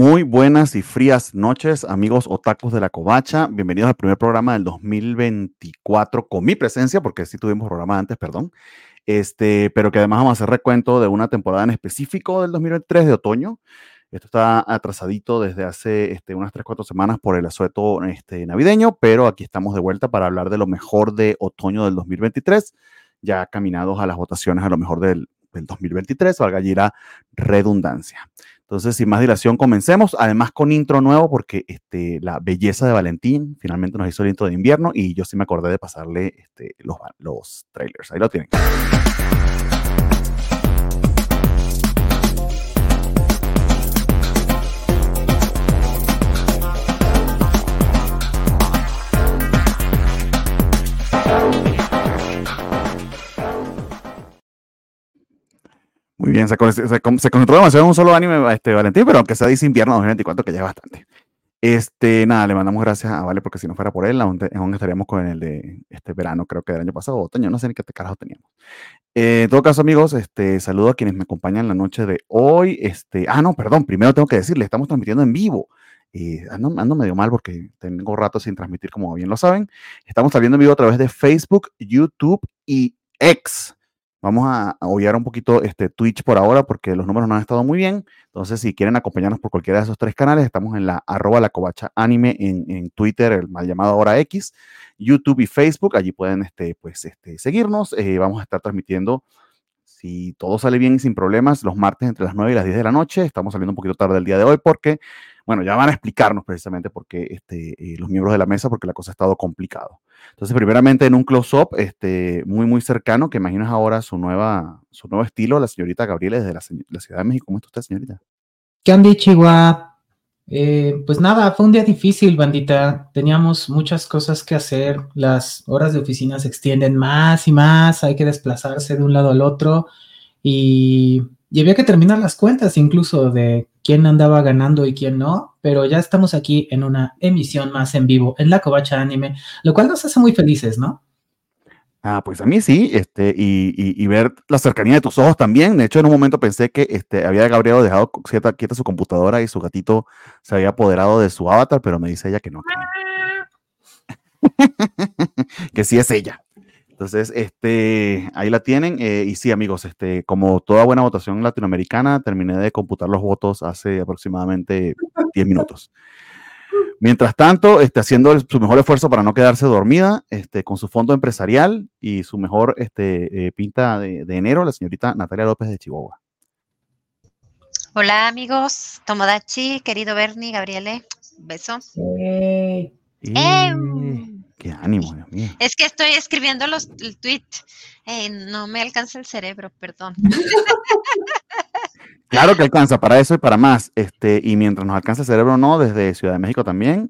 Muy buenas y frías noches, amigos otakus de la covacha. Bienvenidos al primer programa del 2024 con mi presencia, porque sí tuvimos programa antes, perdón. Este, pero que además vamos a hacer recuento de una temporada en específico del 2023 de otoño. Esto está atrasadito desde hace este, unas 3-4 semanas por el asueto este, navideño, pero aquí estamos de vuelta para hablar de lo mejor de otoño del 2023, ya caminados a las votaciones a lo mejor del, del 2023, valga allí la redundancia. Entonces, sin más dilación, comencemos. Además, con intro nuevo, porque este, la belleza de Valentín finalmente nos hizo el intro de invierno y yo sí me acordé de pasarle este, los, trailers. Ahí lo tienen. Muy bien, se, se, concentró demasiado en un solo anime, este, Valentín, pero aunque sea dice invierno 2024, que ya es bastante. Este, nada, le mandamos gracias a Vale, porque si no fuera por él, aún, estaríamos con el de este verano, creo que del año pasado, otoño, no sé ni qué carajo teníamos. Eh, en todo caso, amigos, este, saludo a quienes me acompañan la noche de hoy. Este, ah, no, perdón, primero tengo que decirle, estamos transmitiendo en vivo. Eh, ando, ando, medio mal porque tengo rato sin transmitir, como bien lo saben. Estamos saliendo en vivo a través de Facebook, YouTube y X. Vamos a, a un poquito este Twitch por ahora porque los números no han estado muy bien. Entonces, si quieren acompañarnos por cualquiera de esos tres canales, estamos en la arroba la anime en, Twitter, el mal llamado ahora X, YouTube y Facebook. Allí pueden este, pues, este, seguirnos. Eh, vamos a estar transmitiendo, si todo sale bien y sin problemas, los martes entre las 9 y las 10 de la noche. Estamos saliendo un poquito tarde el día de hoy porque bueno, ya van a explicarnos precisamente por qué este, eh, los miembros de la mesa, porque la cosa ha estado complicado. Entonces, primeramente en un close-up este, muy, muy cercano, que imaginas ahora su, nueva, su nuevo estilo, la señorita Gabriela desde la, Ciudad de México. ¿Cómo está usted, señorita? ¿Qué han dicho? Eh, pues nada, fue un día difícil, bandita. Teníamos muchas cosas que hacer. Las horas de oficina se extienden más y más. Hay que desplazarse de un lado al otro. Y había que terminar las cuentas incluso de quién andaba ganando y quién no, pero ya estamos aquí en una emisión más en vivo en la Covacha Anime, lo cual nos hace muy felices, ¿no? Ah, pues a mí sí, este, y, ver la cercanía de tus ojos también. De hecho, en un momento pensé que este, había Gabriel dejado quieta, quieta su computadora y su gatito se había apoderado de su avatar, pero me dice ella que no. que sí es ella. Entonces, este, ahí la tienen. Eh, y sí, amigos, este, como toda buena votación latinoamericana, terminé de computar los votos hace aproximadamente 10 minutos. Mientras tanto, este, haciendo su mejor esfuerzo para no quedarse dormida, este, con su fondo empresarial y su mejor este, eh, pinta de, enero, la señorita Natalia López de Chihuahua. Hola amigos, Tomodachi, querido Bernie, Gabriele, beso. Qué ánimo, Dios mío. Es que estoy escribiendo los, el tweet. Eh, no me alcanza el cerebro, perdón. claro que alcanza, para eso y para más. Este, y mientras nos alcanza el cerebro, no, desde Ciudad de México también,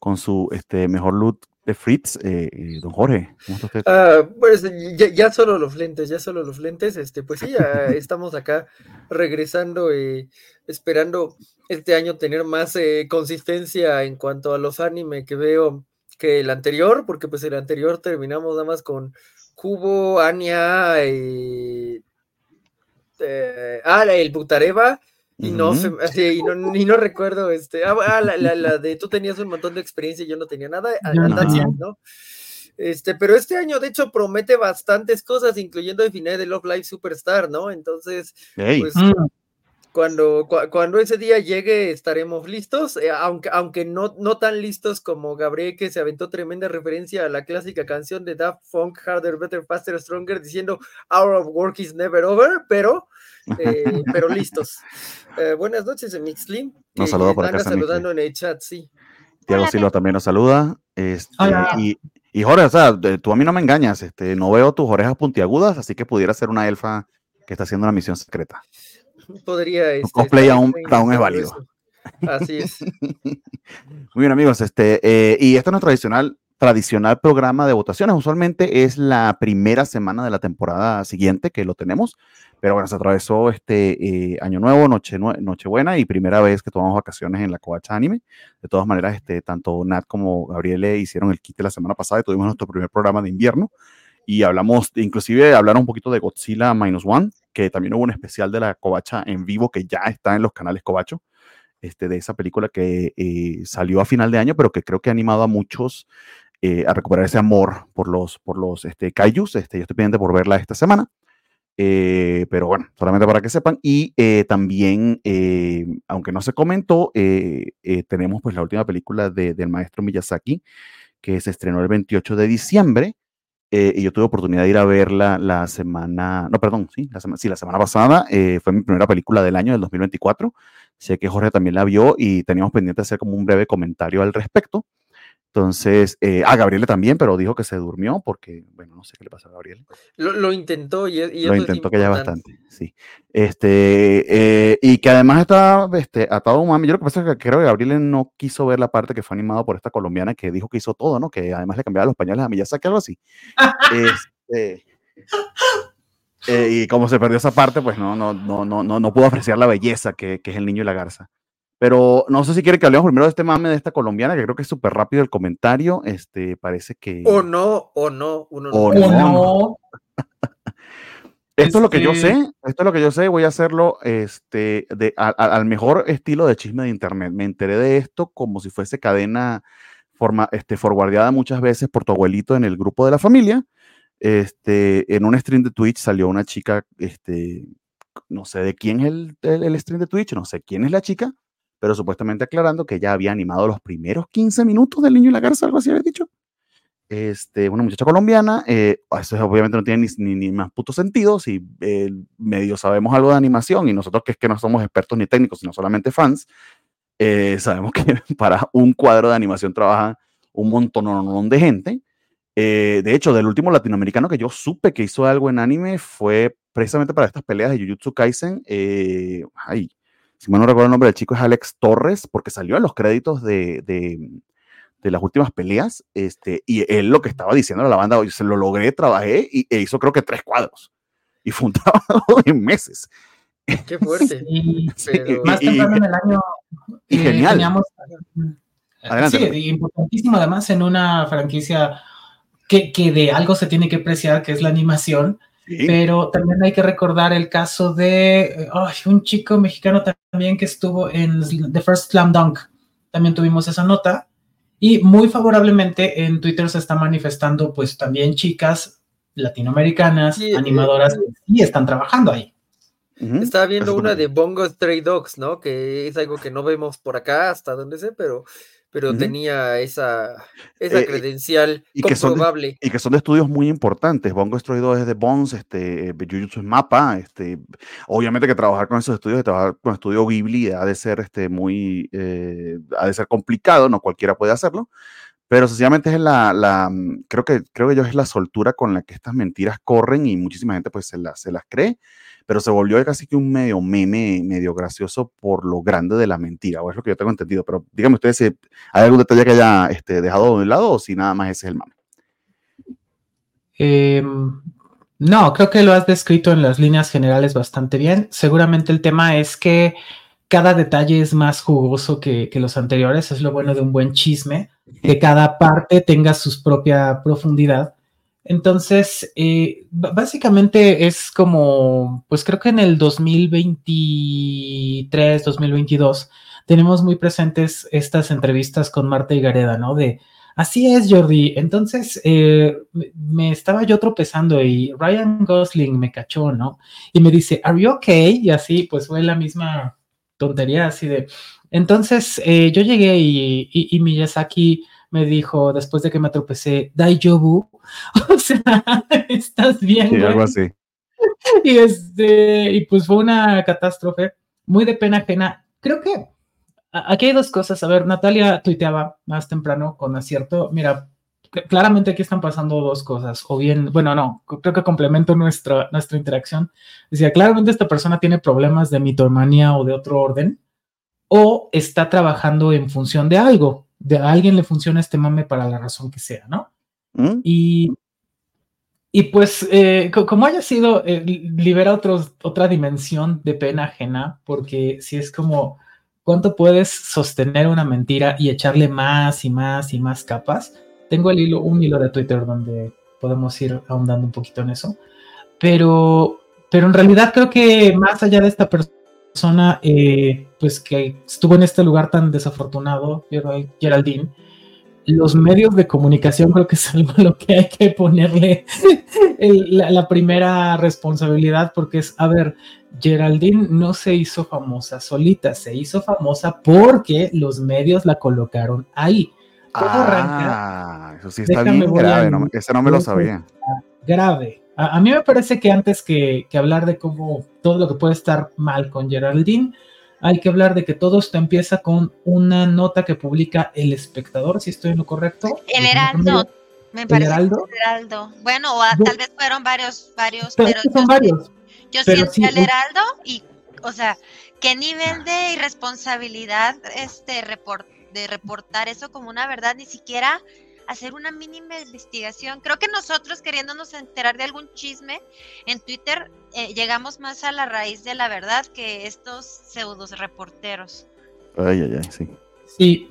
con su este, mejor loot de Fritz, eh, eh, don Jorge. ¿cómo está usted? Ah, pues ya, ya, solo los lentes, ya solo los lentes, este, pues sí, ya estamos acá regresando y esperando este año tener más consistencia en cuanto a los anime que veo que el anterior, porque pues el anterior terminamos nada más con Cubo, Anya, y, eh, ah, el Butareva, y, no, y, no, y no recuerdo, este, ah, ah la, la, de tú tenías un montón de experiencia y yo no tenía nada, ¿no? Este, pero este año, de hecho, promete bastantes cosas, incluyendo el final de Love Live Superstar, ¿no? Entonces, pues, mm cuando, cuando ese día llegue estaremos listos, eh, aunque, aunque no, no tan listos como Gabriel que se aventó tremenda referencia a la clásica canción de Daft Funk, Harder, Better, Faster, Stronger, diciendo Hour of Work is never over, pero, eh, pero listos. Eh, buenas noches, Mixlim. Nos saluda por acá. saludando en el chat, sí. Tiago Silva también nos saluda. Este, y, y Jorge, o sea, tú a mí no me engañas, este, no veo tus orejas puntiagudas, así que pudiera ser una elfa que está haciendo una misión secreta podría. Este, cosplay aún, aún es válido. Así es. Muy bien, amigos. Este, eh, y esto es nuestro tradicional, tradicional programa de votaciones. Usualmente es la primera semana de la temporada siguiente que lo tenemos. Pero bueno, se atravesó este eh, año nuevo, noche, Nochebuena y primera vez que tomamos vacaciones en la Covacha Anime. De todas maneras, este, tanto Nat como Gabriele hicieron el kit la semana pasada y tuvimos nuestro primer programa de invierno y hablamos, inclusive hablaron un poquito de Godzilla Minus One, que también hubo un especial de la Covacha en vivo que ya está en los canales Covacho. este, de esa película que eh, salió a final de año, pero que creo que ha animado a muchos eh, a recuperar ese amor por los, por los este, kaijus. Este, yo estoy pendiente por verla esta semana. Eh, pero bueno, solamente para que sepan. Y también, aunque no se comentó, tenemos pues la última película de, del maestro Miyazaki, que se estrenó el 28 de diciembre. Y yo tuve oportunidad de ir a verla la semana, no, perdón, sí, la, sí, la semana pasada. fue mi primera película del año, del 2024. Sé que Jorge también la vio y teníamos pendiente hacer como un breve comentario al respecto. Entonces, eh, a Gabriele también, pero dijo que se durmió porque, bueno, no sé qué le pasó a Gabriele. Lo, intentó y, Lo intentó que ya bastante, sí. Este, eh, y que además está este, atado a un mami. Yo lo que pasa es que creo que Gabriele no quiso ver la parte que fue animado por esta colombiana que dijo que hizo todo, ¿no? Que además le cambiaba los pañales a Miyazaki, algo así. este, eh, y como se perdió esa parte, pues no, no, no, no, no, no pudo apreciar la belleza que, que, es el niño y la garza. Pero no sé si quiere que hablemos primero de este mame de esta colombiana, que creo que es súper rápido el comentario. Este, parece que. O no, o no, uno o no. Esto es lo que yo sé, esto es lo que yo sé, voy a hacerlo este, de, al mejor estilo de chisme de internet. Me enteré de esto como si fuese cadena forma, este, forwardeada muchas veces por tu abuelito en el grupo de la familia este, en un stream de Twitch salió una chica, este, no sé de quién es el, el, stream de Twitch, no sé quién es la chica, pero supuestamente aclarando que ya había animado los primeros 15 minutos del niño y la garza, algo así había dicho. Este, una muchacha colombiana, eh, eso obviamente no tiene ni, ni, más puto sentido, si eh, medio sabemos algo de animación y nosotros que es que no somos expertos ni técnicos, sino solamente fans, eh, sabemos que para un cuadro de animación trabaja un montón de gente eh, de hecho, del último latinoamericano que yo supe que hizo algo en anime fue precisamente para estas peleas de Jujutsu Kaisen. Eh, ay, si mal no recuerdo el nombre del chico es Alex Torres, porque salió en los créditos de, de, las últimas peleas. Este, y él lo que estaba diciendo a la banda, se lo logré, trabajé y, e hizo creo que tres cuadros. Y fue un trabajo de meses. Qué fuerte. Más temprano en el año. Y genial. Teníamos, Adelante. Sí, importantísimo además en una franquicia que, de algo se tiene que apreciar, que es la animación, pero también hay que recordar el caso de un chico mexicano también que estuvo en The First Slam Dunk. También tuvimos esa nota. Y muy favorablemente en Twitter se está manifestando, pues también chicas latinoamericanas, animadoras, y sí están trabajando ahí. Estaba viendo una de Bongo Stray Dogs, ¿no? Que es algo que no vemos por acá, hasta donde sé, pero pero tenía esa, esa eh, credencial y comprobable. Que son de, y que son de estudios muy importantes. Bongo Destroy es de Bones, este, Jujutsu es Mapa, este, obviamente que trabajar con esos estudios, trabajar con estudio Ghibli ha de ser este, muy, eh, ha de ser complicado, no cualquiera puede hacerlo, pero sencillamente es la, la, mm, creo que, creo que yo es la soltura con la que estas mentiras corren y muchísima gente pues se, se las cree pero se volvió casi que un medio meme, medio gracioso por lo grande de la mentira, o es lo que yo tengo entendido. Pero díganme ustedes si hay algún detalle que haya este, dejado de un lado o si nada más ese es el mame. Em, no, creo que lo has descrito en las líneas generales bastante bien. Seguramente el tema es que cada detalle es más jugoso que, que, los anteriores, es lo bueno de un buen chisme, que cada parte tenga su propia profundidad entonces, eh, básicamente es como, pues creo que en el 2023, 2022, tenemos muy presentes estas entrevistas con Marta y Gareda, ¿no? De, así es, Jordi. Entonces, eh, me estaba yo tropezando y Ryan Gosling me cachó, ¿no? Y me dice, ¿Are you okay? Y así, pues fue la misma tontería, así de. Entonces, eh, yo llegué y, y, y me dijo, después de que me tropecé, Daijobu, o sea, estás bien. Sí, algo así. Y, este, y pues fue una catástrofe, muy de pena ajena. Creo que aquí hay dos cosas. A ver, Natalia tuiteaba más temprano con acierto. Mira, claramente aquí están pasando dos cosas. O bien, bueno, no, creo que complemento nuestra, nuestra interacción. Decía, claramente esta persona tiene problemas de mitomanía o de otro orden, o está trabajando en función de algo de a alguien le funciona este mame para la razón que sea, ¿no? ¿Mm? Y, y pues, eh, como haya sido, eh, libera otros, otra dimensión de pena ajena, porque si es como, ¿cuánto puedes sostener una mentira y echarle más y más y más capas? Tengo el hilo, un hilo de Twitter donde podemos ir ahondando un poquito en eso, pero, pero en realidad creo que más allá de esta persona, persona eh, pues que estuvo en este lugar tan desafortunado, Geraldine, los medios de comunicación creo que es algo a lo que hay que ponerle la, primera responsabilidad porque es, a ver, Geraldine no se hizo famosa solita, se hizo famosa porque los medios la colocaron ahí. ah, eso sí está bien grave, no, ese no me lo sabía. Grave. A, mí me parece que antes que, que hablar de cómo todo lo que puede estar mal con Geraldine, hay que hablar de que todo esto empieza con una nota que publica El Espectador, si estoy en lo correcto. El Heraldo, me parece. ¿El Heraldo? Bueno, o tal vez fueron varios, varios, pero, son varios. Yo siento el Heraldo y, o sea, qué nivel de irresponsabilidad este de reportar eso como una verdad, ni siquiera hacer una mínima investigación. Creo que nosotros queriéndonos enterar de algún chisme en Twitter eh, llegamos más a la raíz de la verdad que estos pseudos reporteros. Ay, ay, ay, sí. Sí,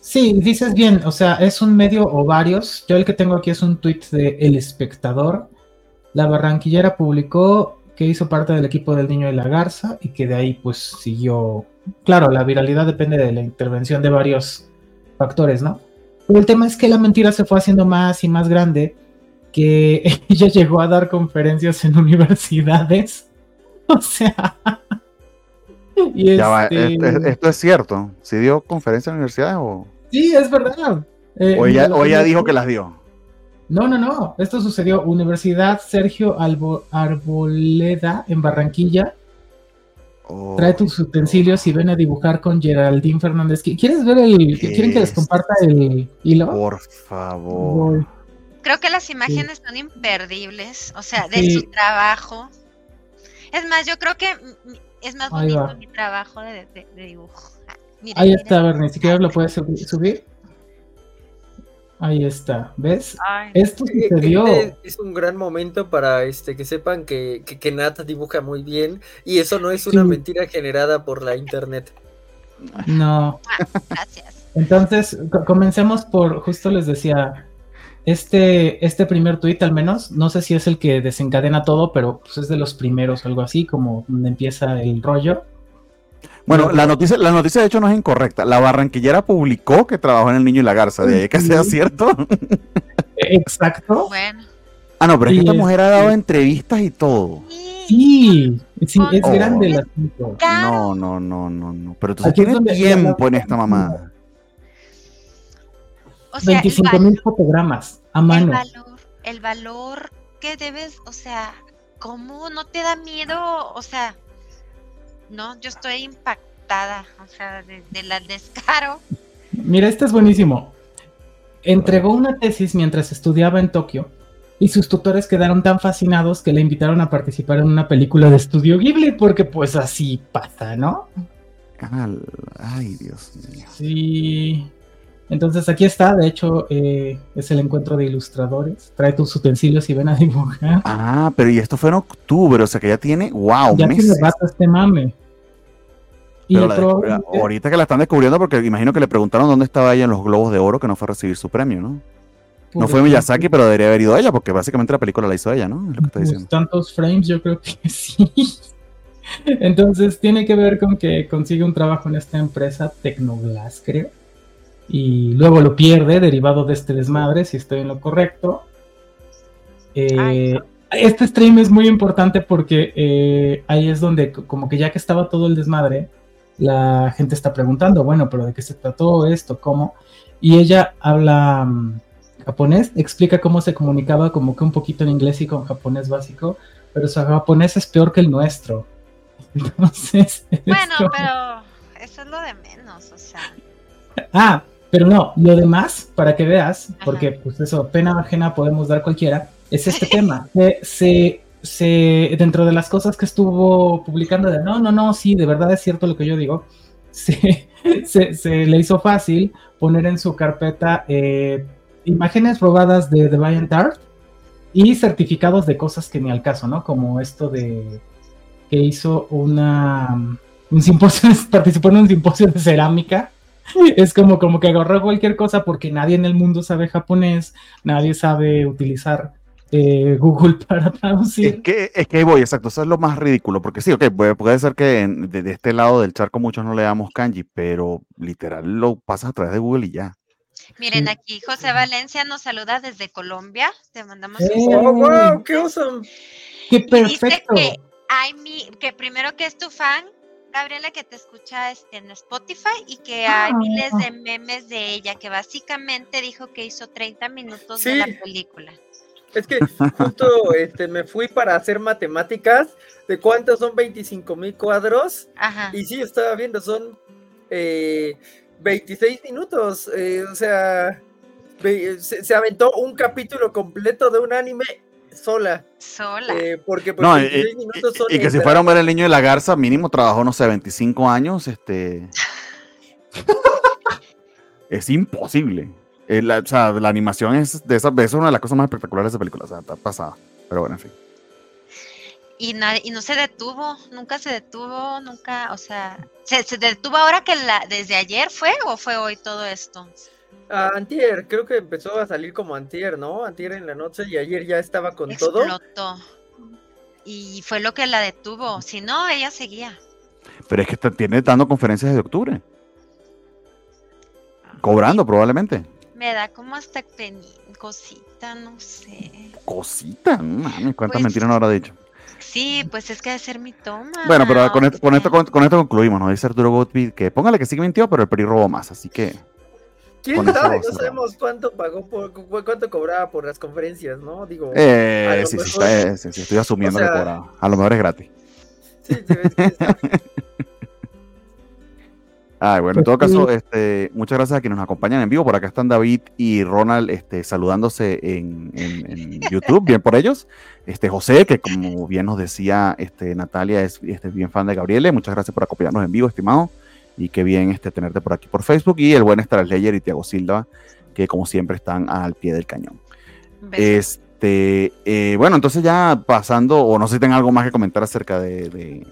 sí, dices bien, o sea, es un medio o varios. Yo el que tengo aquí es un tweet de El Espectador. La Barranquillera publicó que hizo parte del equipo del Niño y la Garza y que de ahí pues siguió. Claro, la viralidad depende de la intervención de varios factores, ¿no? Pero el tema es que la mentira se fue haciendo más y más grande, que ella llegó a dar conferencias en universidades. O sea... Este esto es cierto. ¿Sí dio conferencias en universidades o...? Sí, es verdad. Eh, o ella, dijo que las dio. No, no, no. Esto sucedió Universidad Sergio Arboleda en Barranquilla Trae tus utensilios y ven a dibujar con Geraldine Fernández. ¿Quieres ver el. ¿Quieren que les comparta el hilo? Por favor. Creo que las imágenes son imperdibles. O sea, de su trabajo. Es más, yo creo que es más bonito mi trabajo de, dibujo. Ah, Ahí está, a ver, ni siquiera lo puedes subir. Ahí está, ¿ves? Esto sucedió. Este es un gran momento para este que sepan que, que, Nat dibuja muy bien y eso no es una mentira generada por la internet. No. Ah, gracias. Entonces, comencemos por, justo les decía, este, este primer tuit al menos, no sé si es el que desencadena todo, pero pues es de los primeros, algo así, como donde empieza el rollo. Bueno, la noticia, la noticia de hecho no es incorrecta. La barranquillera publicó que trabajó en El Niño y la Garza, de ahí que sea cierto. Exacto. Bueno. Ah, no, pero es que esta mujer ha dado entrevistas y todo. Sí, sí, es grande el asunto. No, no, no, no, no. Pero tú tienes tiempo en esta mamá. O sea, 25 mil fotogramas a mano. El valor, el valor que debes, o sea, ¿cómo no te da miedo? O sea, no, yo estoy impactada, o sea, de, la descaro. Mira, este es buenísimo. Entregó una tesis mientras estudiaba en Tokio y sus tutores quedaron tan fascinados que le invitaron a participar en una película de estudio Ghibli, porque pues así pasa, ¿no? Ay, Dios mío. Sí. Entonces aquí está, de hecho, eh, es el encuentro de ilustradores. Trae tus utensilios y ven a dibujar. Ah, pero y esto fue en octubre, o sea que ya tiene, wow, ya tiene rato este mame ahorita que la están descubriendo, porque imagino que le preguntaron dónde estaba ella en los Globos de Oro, que no fue a recibir su premio, ¿no? no fue Miyazaki, pero debería haber ido ella, porque básicamente la película la hizo ella, ¿no? lo que está diciendo. Tantos frames, yo creo que sí. Entonces tiene que ver con que consigue un trabajo en esta empresa, Tecnoglass, creo. Y luego lo pierde, derivado de este desmadre, si estoy en lo correcto. Eh, este stream es muy importante porque eh, ahí es donde, como que ya que estaba todo el desmadre, la gente está preguntando, bueno, pero ¿de qué se trató esto? ¿Cómo? Y ella habla mm, japonés, explica cómo se comunicaba como que un poquito en inglés y con japonés básico, pero su japonés es peor que el nuestro. Entonces... Bueno, pero eso es lo de menos, o sea. Ah, pero no, lo demás, para que veas, porque pues eso, pena ajena podemos dar cualquiera, es este tema. se se, dentro de las cosas que estuvo publicando de no, no, no, sí, de verdad es cierto lo que yo digo, se, se, le hizo fácil poner en su carpeta eh, imágenes robadas de The Art y certificados de cosas que ni al caso, ¿no? Como esto de que hizo una un simposio, participó en un simposio de cerámica. Es como, como que agarró cualquier cosa porque nadie en el mundo sabe japonés, nadie sabe utilizar eh, Google para traducir. Es que, es que voy, exacto, eso es lo más ridículo, porque sí, ok, puede, puede ser que en- de, de este lado del charco muchos no le damos kanji, pero literal lo pasas a través de Google y ya. Miren, aquí José Valencia nos saluda desde Colombia. Te mandamos Eh, un ¡Oh, wow! ¡Qué awesome! ¡Qué Y dice perfecto! que hay mi, que primero que es tu fan, Gabriela, que te escucha este, en Spotify y que hay Ah. miles de memes de ella, que básicamente dijo que hizo 30 minutos de la película. Es que justo este, me fui para hacer matemáticas de cuántos son 25 mil cuadros. Ajá. Y sí, estaba viendo, son eh, 26 minutos. eh, o sea, se, se aventó un capítulo completo de un anime sola. Sola. eh, porque pues, No, y, 26 y- minutos son y que si extra. fuera a ver el niño de la garza, mínimo trabajó, no sé, 25 años, este... es imposible. Eh, la, o sea, la animación es de esas es una de las cosas más espectaculares de esa película, o sea, está pasada. Pero bueno, en fin. Y, na- y no se detuvo, nunca se detuvo, nunca, o sea, ¿se, se detuvo ahora que la, desde ayer fue o fue hoy todo esto? Ah, antier, creo que empezó a salir como antier, ¿no? Antier en la noche y ayer ya estaba con todo. Explotó. Y fue lo que la detuvo, si no, ella seguía. Pero es que te- tiene dando conferencias desde octubre. Cobrando, probablemente. Me da como hasta peni, cosita, no sé. Cosita, no mames, cuántas Pues- mentiras no habrá dicho. Sí, pues es que debe ser mi toma. Bueno, pero con esto, con esto, con con, con esto concluimos, ¿no? Dice Arturo Gottlieb que póngale que sí que mintió, pero el PRI robó más, así que ¿Quién sabe? No sabemos cuánto pagó por cu- cuánto cobraba por las conferencias, ¿no? Digo, eh, sí, sí, mejor- está- eh, sí, sí, estoy asumiendo o sea- que cobraba. A lo mejor es gratis. sí, sí, ves que está- Ay, bueno, en Pues todo caso, este, muchas gracias a quienes nos acompañan en vivo. Por acá están David y Ronald este, saludándose en, en- en YouTube, bien por ellos. Este, José, que como bien nos decía este, Natalia, es este, bien fan de Gabriele. Muchas gracias por acompañarnos en vivo, estimado. Y qué bien este, tenerte por aquí por Facebook. Y el buen Straslayer y Tiago Silva, que como siempre están al pie del cañón. Este, eh, bueno, entonces ya pasando, o no sé si tengan algo más que comentar acerca de, de-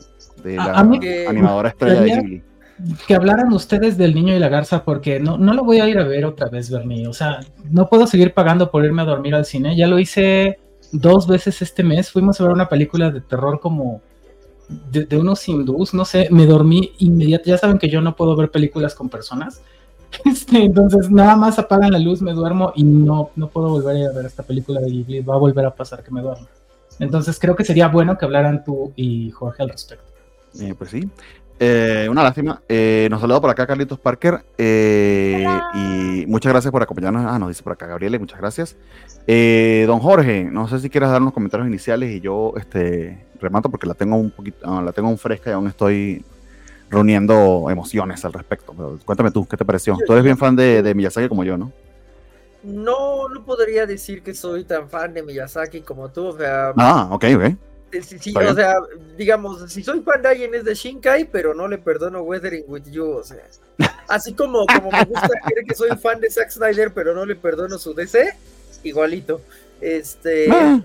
de A- la a mí- animadora estrella de Ghibli. Que hablaran ustedes del niño y la garza porque no, no lo voy a ir a ver otra vez, Bernie. O sea, no puedo seguir pagando por irme a dormir al cine. Ya lo hice dos veces este mes. Fuimos a ver una película de terror como de, de unos hindús, no sé, me dormí inmediatamente. Ya saben que yo no puedo ver películas con personas. Este, entonces, nada más apagan la luz, me duermo y no, no puedo volver a a ver esta película de Ghibli. Va a volver a pasar que me duermo. Entonces, creo que sería bueno que hablaran tú y Jorge al respecto. Eh, pues sí. Eh, una lástima. Eh, nos saluda por acá Carlitos Parker. eh, y muchas gracias por acompañarnos. Ah, nos dice por acá Gabriele, muchas gracias. Don Jorge, no sé si quieras dar unos comentarios iniciales y yo este, remato porque la tengo un poquito, ah, la tengo un fresca y aún estoy reuniendo emociones al respecto. Pero cuéntame tú, ¿qué te pareció? Tú eres bien fan de, de Miyazaki como yo, ¿no? No, no podría decir que soy tan fan de Miyazaki como tú, o sea, Ah, ok, ok. Sí, sí, está o sea, digamos, si soy fan de alguien es de Shinkai, pero no le perdono Weathering with You, o sea, así como, como me gusta creer que soy fan de Zack Snyder, pero no le perdono su DC, igualito. Este, Ah,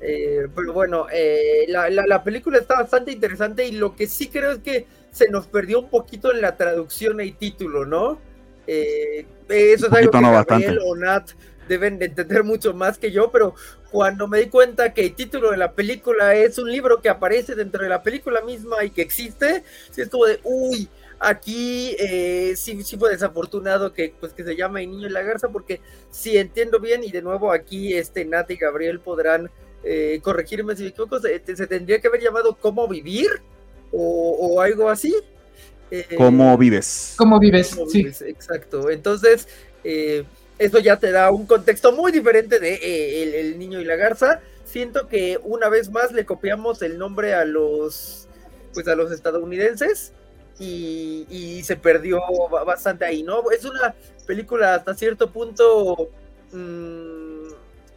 eh, pero bueno, eh, la, la- la película está bastante interesante y lo que sí creo es que se nos perdió un poquito en la traducción y título, ¿no? Eh, eso es algo que no, Gabriel bastante. o Nat deben de entender mucho más que yo, pero cuando me di cuenta que el título de la película es un libro que aparece dentro de la película misma y que existe, sí es como de, uy, aquí eh, sí, sí fue desafortunado que, pues, que se llame El Niño y la Garza, porque si entiendo bien, y de nuevo aquí este Nat y Gabriel podrán eh, corregirme si me equivoco, se, se tendría que haber llamado Cómo Vivir o, o algo así. Eh, ¿Cómo vives? ¿Cómo vives? Cómo Sí. Vives, Exacto. Entonces, eh, eso ya te da un contexto muy diferente de eh, el, niño y la garza. Siento que una vez más le copiamos el nombre a los, pues a los estadounidenses y, y se perdió ba- bastante ahí, ¿no? Es una película hasta cierto punto mm,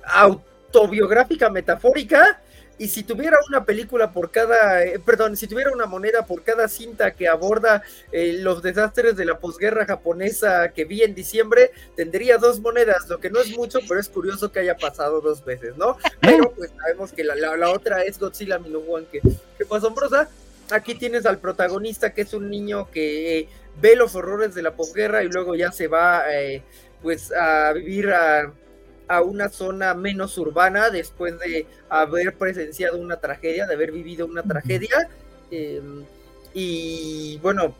autobiográfica, metafórica. Y si tuviera una película por cada, eh, perdón, si tuviera una moneda por cada cinta que aborda eh, los desastres de la posguerra japonesa que vi en diciembre, tendría dos monedas, lo que no es mucho, pero es curioso que haya pasado dos veces, ¿no? Pero pues sabemos que la, la- la otra es Godzilla Minus One, que, que fue asombrosa. Aquí tienes al protagonista, que es un niño que eh, ve los horrores de la posguerra y luego ya se va, eh, pues, a vivir a, a una zona menos urbana después de haber presenciado una tragedia, de haber vivido una tragedia. Em, y bueno,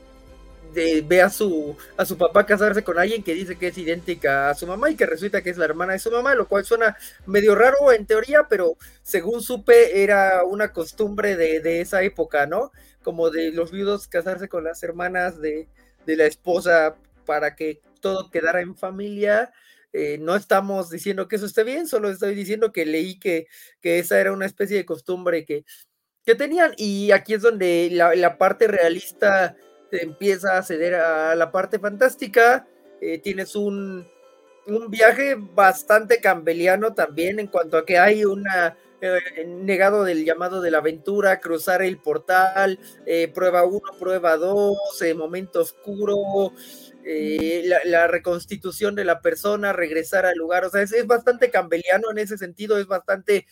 de, ve a su, a su papá casarse con alguien que dice que es idéntica a su mamá y que resulta que es la hermana de su mamá, lo cual suena medio raro en teoría, pero según supe era una costumbre de, de esa época, ¿no? Como de los viudos casarse con las hermanas de, de la esposa para que todo quedara en familia. Eh, no estamos diciendo que eso esté bien, solo estoy diciendo que leí que, que esa era una especie de costumbre que, que tenían y aquí es donde la, la parte realista empieza a ceder a la parte fantástica. Eh, tienes un, un, viaje bastante cambeliano también en cuanto a que hay una eh, negado del llamado de la aventura, cruzar el portal, eh, prueba 1, prueba 2, momento oscuro, la, la, reconstitución de la persona, regresar al lugar, o sea, es, es bastante cambeliano en ese sentido, es bastante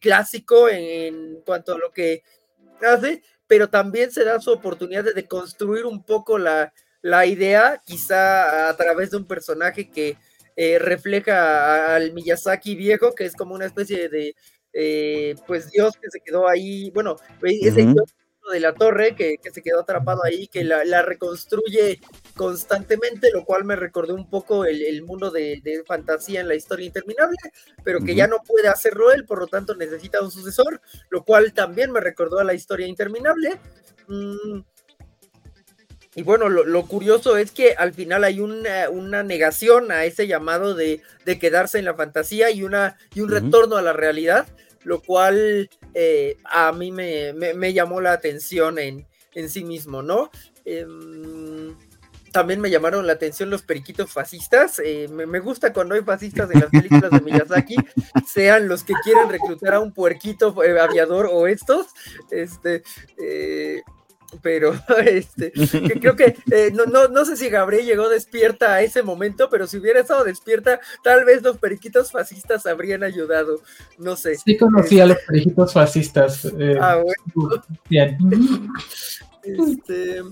clásico en, en cuanto a lo que hace, pero también se da su oportunidad de, construir un poco la, la, idea, quizá a través de un personaje que eh, refleja al Miyazaki viejo, que es como una especie de, eh, pues, Dios que se quedó ahí, bueno, ese uh -huh de la torre que, que se quedó atrapado ahí, que la, la, reconstruye constantemente, lo cual me recordó un poco el, el mundo de, de, fantasía en la historia interminable, pero que uh -huh. ya no puede hacerlo él, por lo tanto necesita un sucesor, lo cual también me recordó a la historia interminable. Mm. Y bueno, lo, lo, curioso es que al final hay una, una negación a ese llamado de, de, quedarse en la fantasía y, una, y un uh -huh. retorno a la realidad, lo cual eh, a mí me, me, me, llamó la atención en, en sí mismo, ¿no? Eh, también me llamaron la atención los periquitos fascistas. Eh, me, me, gusta cuando hay fascistas en las películas de Miyazaki, sean los que quieren reclutar a un puerquito eh, aviador o estos. Este, eh, pero este, que creo que eh, no, no, no, sé si Gabriel llegó despierta a ese momento, pero si hubiera estado despierta, tal vez los periquitos fascistas habrían ayudado. No sé. Sí, conocía a los periquitos fascistas. Eh, ah, bueno. Bien. Este.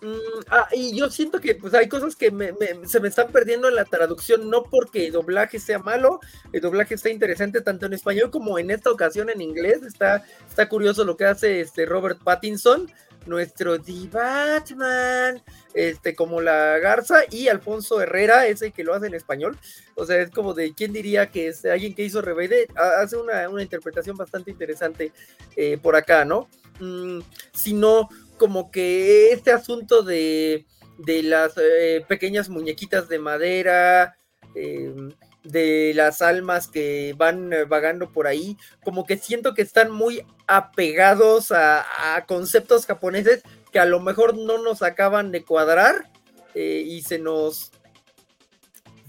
Mm, ah, y yo siento que pues hay cosas que me, me, se me están perdiendo en la traducción, no porque el doblaje sea malo, el doblaje está interesante tanto en español como en esta ocasión en inglés, está, está curioso lo que hace este Robert Pattinson, nuestro The Batman, este, como la Garza, y Alfonso Herrera, ese que lo hace en español. O sea, es como de quién diría que es alguien que hizo Rebelde, hace una, una interpretación bastante interesante eh, por acá, ¿no? Mm, sino como que este asunto de, de las eh, pequeñas muñequitas de madera, eh, de las almas que van vagando por ahí, como que siento que están muy apegados a, conceptos japoneses que a lo mejor no nos acaban de cuadrar eh, y se nos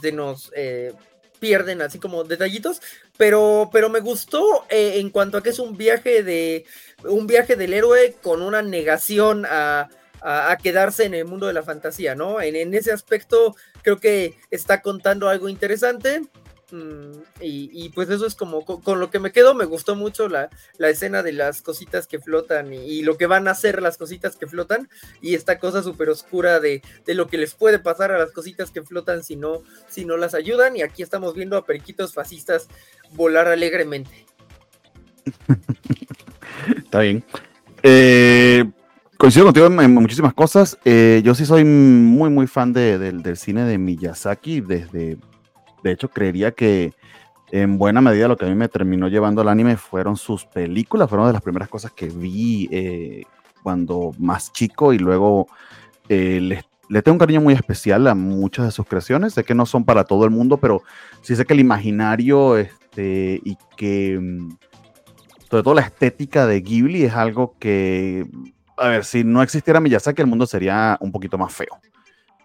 se nos eh, pierden así como detallitos, pero, pero me gustó eh, en cuanto a que es un viaje de un viaje del héroe con una negación a, a, quedarse en el mundo de la fantasía, ¿no? En, ese aspecto creo que está contando algo interesante. Mm, y, pues eso es como con, lo que me quedo, me gustó mucho la, la escena de las cositas que flotan y, y, lo que van a hacer las cositas que flotan y esta cosa súper oscura de, de, lo que les puede pasar a las cositas que flotan si no, si no las ayudan y aquí estamos viendo a periquitos fascistas volar alegremente. Está bien. Eh, coincido contigo en, muchísimas cosas. Eh, yo sí soy muy, muy fan de, de, del cine de Miyazaki desde de hecho, creería que en buena medida lo que a mí me terminó llevando al anime fueron sus películas, fueron de las primeras cosas que vi eh, cuando más chico y luego eh, le, tengo un cariño muy especial a muchas de sus creaciones. Sé que no son para todo el mundo, pero sí sé que el imaginario este, y que mm, sobre todo la estética de Ghibli es algo que, a ver, si no existiera Miyazaki el mundo sería un poquito más feo.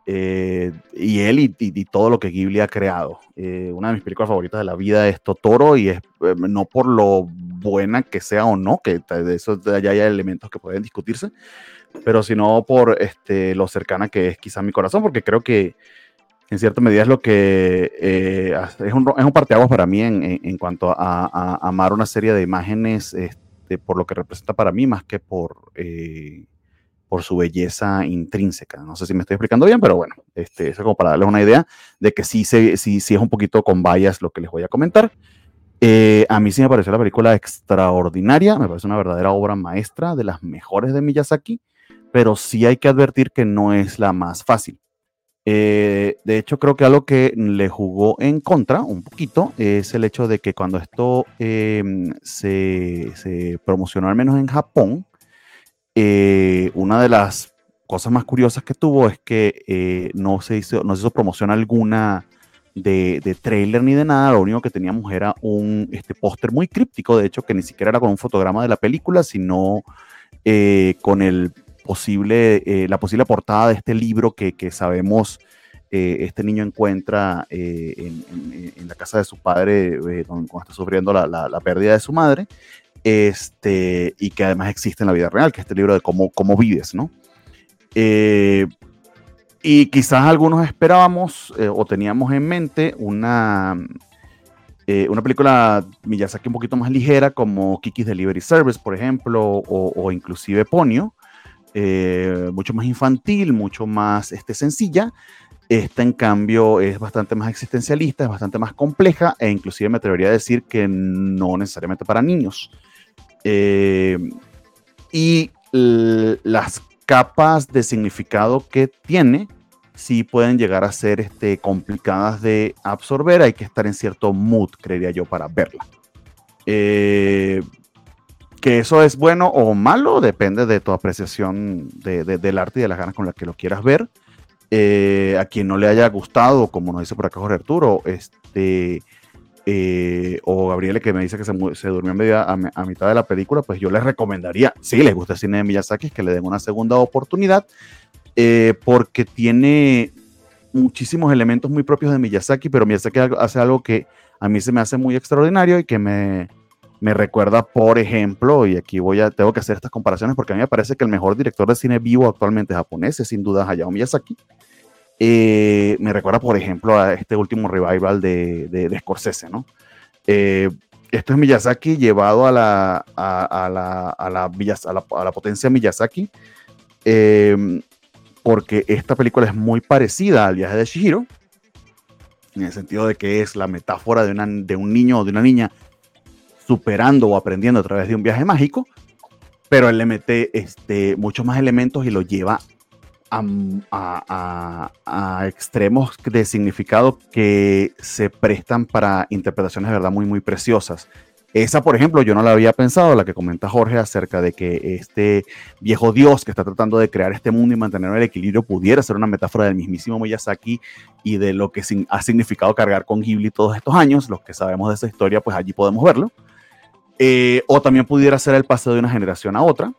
Eh, y él y, y, y, todo lo que Ghibli ha creado. Eh, una de mis películas favoritas de la vida es Totoro y es eh, no por lo buena que sea o no, que de eso allá hay elementos que pueden discutirse, pero sino por este, lo cercana que es quizá mi corazón, porque creo que en cierta medida es lo que eh, es, un, es un parteaguas para mí en, en, en cuanto a, a, a, amar una serie de imágenes este, por lo que representa para mí más que por por su belleza intrínseca. No sé si me estoy explicando bien, pero bueno, este, eso como para darles una idea de que sí, sí, sí es un poquito con vallas lo que les voy a comentar. Eh, a mí sí me pareció la película extraordinaria, me parece una verdadera obra maestra, de las mejores de Miyazaki, pero sí hay que advertir que no es la más fácil. Eh, de hecho, creo que algo que le jugó en contra un poquito es el hecho de que cuando esto em, se, se, promocionó, al menos en Japón, eh, una de las cosas más curiosas que tuvo es que no, se hizo, no se hizo promoción alguna de, de, trailer ni de nada, lo único que teníamos era un este, póster muy críptico, de hecho, que ni siquiera era con un fotograma de la película, sino eh, con el posible, eh, la posible portada de este libro que, que sabemos eh, este niño encuentra en, en, en, la casa de su padre cuando está sufriendo la, la, la, pérdida de su madre, este, y que además existe en la vida real, que es este libro de cómo, cómo vives, ¿no? Y quizás algunos esperábamos eh, o teníamos en mente una, eh, una película Miyazaki un poquito más ligera como Kiki's Delivery Service, por ejemplo, o, o inclusive Ponyo, eh, mucho más infantil, mucho más este, sencilla. Esta, en cambio, es bastante más existencialista, es bastante más compleja e inclusive me atrevería a decir que no necesariamente para niños. y las capas de significado que tiene sí pueden llegar a ser este, complicadas de absorber. Hay que estar en cierto mood, creería yo, para verla. Eh, que eso es bueno o malo depende de tu apreciación de, de, del arte y de las ganas con las que lo quieras ver. Eh, a quien no le haya gustado, como nos dice por acá Jorge Arturo, este, eh, o Gabriele que me dice que se, durmió a, mitad de la película, pues yo les recomendaría, si les gusta el cine de Miyazaki, que le den una segunda oportunidad, eh, porque tiene muchísimos elementos muy propios de Miyazaki, pero Miyazaki hace algo que a mí se me hace muy extraordinario y que me, me recuerda, por ejemplo, y aquí voy a, tengo que hacer estas comparaciones porque a mí me parece que el mejor director de cine vivo actualmente japonés es sin duda Hayao Miyazaki. Eh, me recuerda, por ejemplo, a este último revival de, de, de Scorsese, ¿no? Eh, esto es Miyazaki llevado a la, a, a la, a la, la, la potencia Miyazaki, eh, porque esta película es muy parecida al viaje de Shihiro, en el sentido de que es la metáfora de, una, de un niño o de una niña superando o aprendiendo a través de un viaje mágico, pero él le mete este, muchos más elementos y lo lleva a, a, extremos de significado que se prestan para interpretaciones de verdad muy, muy preciosas. Esa, por ejemplo, yo no la había pensado, la que comenta Jorge acerca de que este viejo dios que está tratando de crear este mundo y mantener el equilibrio pudiera ser una metáfora del mismísimo Miyazaki y de lo que ha significado cargar con Ghibli todos estos años. Los que sabemos de esa historia, pues allí podemos verlo. Eh, o también pudiera ser el paso de una generación a otra.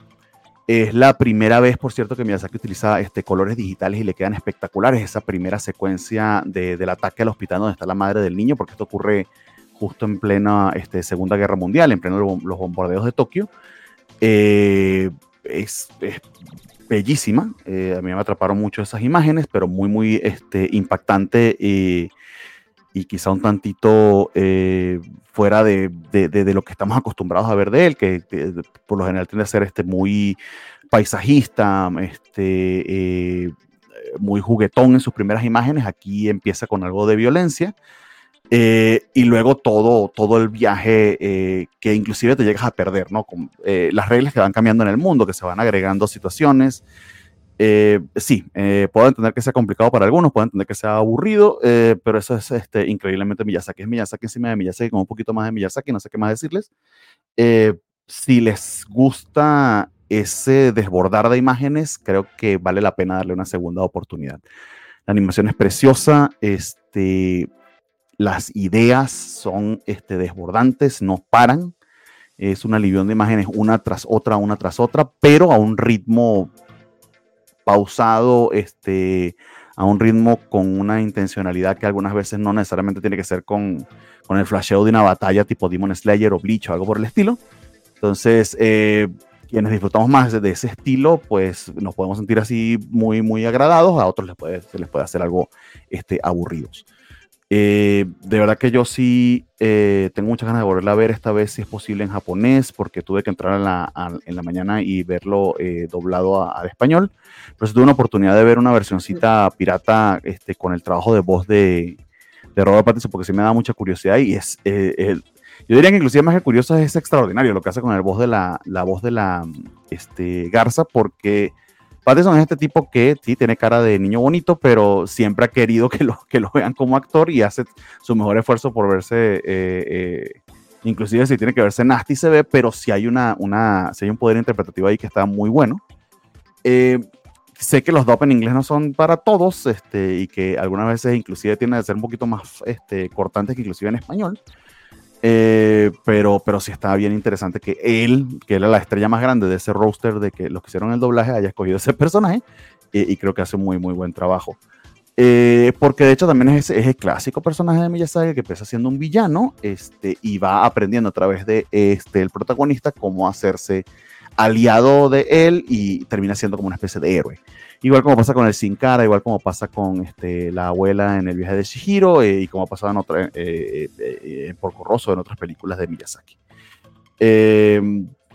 Es la primera vez, por cierto, que Miyazaki utiliza este, colores digitales y le quedan espectaculares esa primera secuencia de, del ataque al hospital donde está la madre del niño, porque esto ocurre justo en plena este, Segunda Guerra Mundial, en pleno los bombardeos de Tokio. Eh, es, es, bellísima, eh, a mí me atraparon mucho esas imágenes, pero muy, muy este, impactante y, y quizá un tantito eh, fuera de, de, de, lo que estamos acostumbrados a ver de él, que, por lo general tiende a ser este, muy paisajista, este, eh, muy juguetón en sus primeras imágenes. Aquí empieza con algo de violencia. Eh, y luego todo, todo el viaje que inclusive te llegas a perder, ¿no? Con, las reglas que van cambiando en el mundo, que se van agregando situaciones. Eh, sí, puedo entender que sea complicado para algunos, puedo entender que sea aburrido, pero eso es este, increíblemente Miyazaki. Es Miyazaki encima de Miyazaki, con un poquito más de Miyazaki, no sé qué más decirles. si les gusta ese desbordar de imágenes, creo que vale la pena darle una segunda oportunidad. La animación es preciosa, este, las ideas son este, desbordantes, no paran. Es una alivión de imágenes una tras otra, una tras otra, pero a un ritmo pausado, este, a un ritmo con una intencionalidad que algunas veces no necesariamente tiene que ser con, con el flasheo de una batalla tipo Demon Slayer o Bleach o algo por el estilo. Entonces, eh, quienes disfrutamos más de, ese estilo, pues nos podemos sentir así muy, muy agradados, a otros les puede, se les puede hacer algo este, aburridos. Eh, de verdad que yo sí eh, tengo muchas ganas de volverla a ver esta vez si es posible en japonés, porque tuve que entrar en la, en la mañana y verlo eh, doblado al español. Pero tuve una oportunidad de ver una versioncita pirata este, con el trabajo de voz de, de Robert Pattinson, porque sí me da mucha curiosidad y es... El, yo diría que inclusive más que curioso es extraordinario lo que hace con el voz de la, la voz de la este, Garza, porque Pattinson es este tipo que sí tiene cara de niño bonito, pero siempre ha querido que lo, que lo vean como actor y hace su mejor esfuerzo por verse, eh, eh, inclusive si tiene que verse nasty se ve, pero si hay, una, una, si hay un poder interpretativo ahí que está muy bueno. Eh, sé que los dop en inglés no son para todos este, y que algunas veces inclusive tienen que ser un poquito más este, cortantes que inclusive en español. Eh, pero, pero sí estaba bien interesante que él, que era la estrella más grande de ese roster de que los que hicieron el doblaje, haya escogido ese personaje y creo que hace muy, muy buen trabajo. Eh, porque de hecho también es, es, el clásico personaje de Miyazaki que empieza siendo un villano este, y va aprendiendo a través de este, el protagonista cómo hacerse aliado de él y termina siendo como una especie de héroe. Igual como pasa con el Sin Cara, igual como pasa con este, la abuela en el viaje de Shihiro eh, y como ha pasado en, otra, eh, eh, en Porco Rosso, en otras películas de Miyazaki.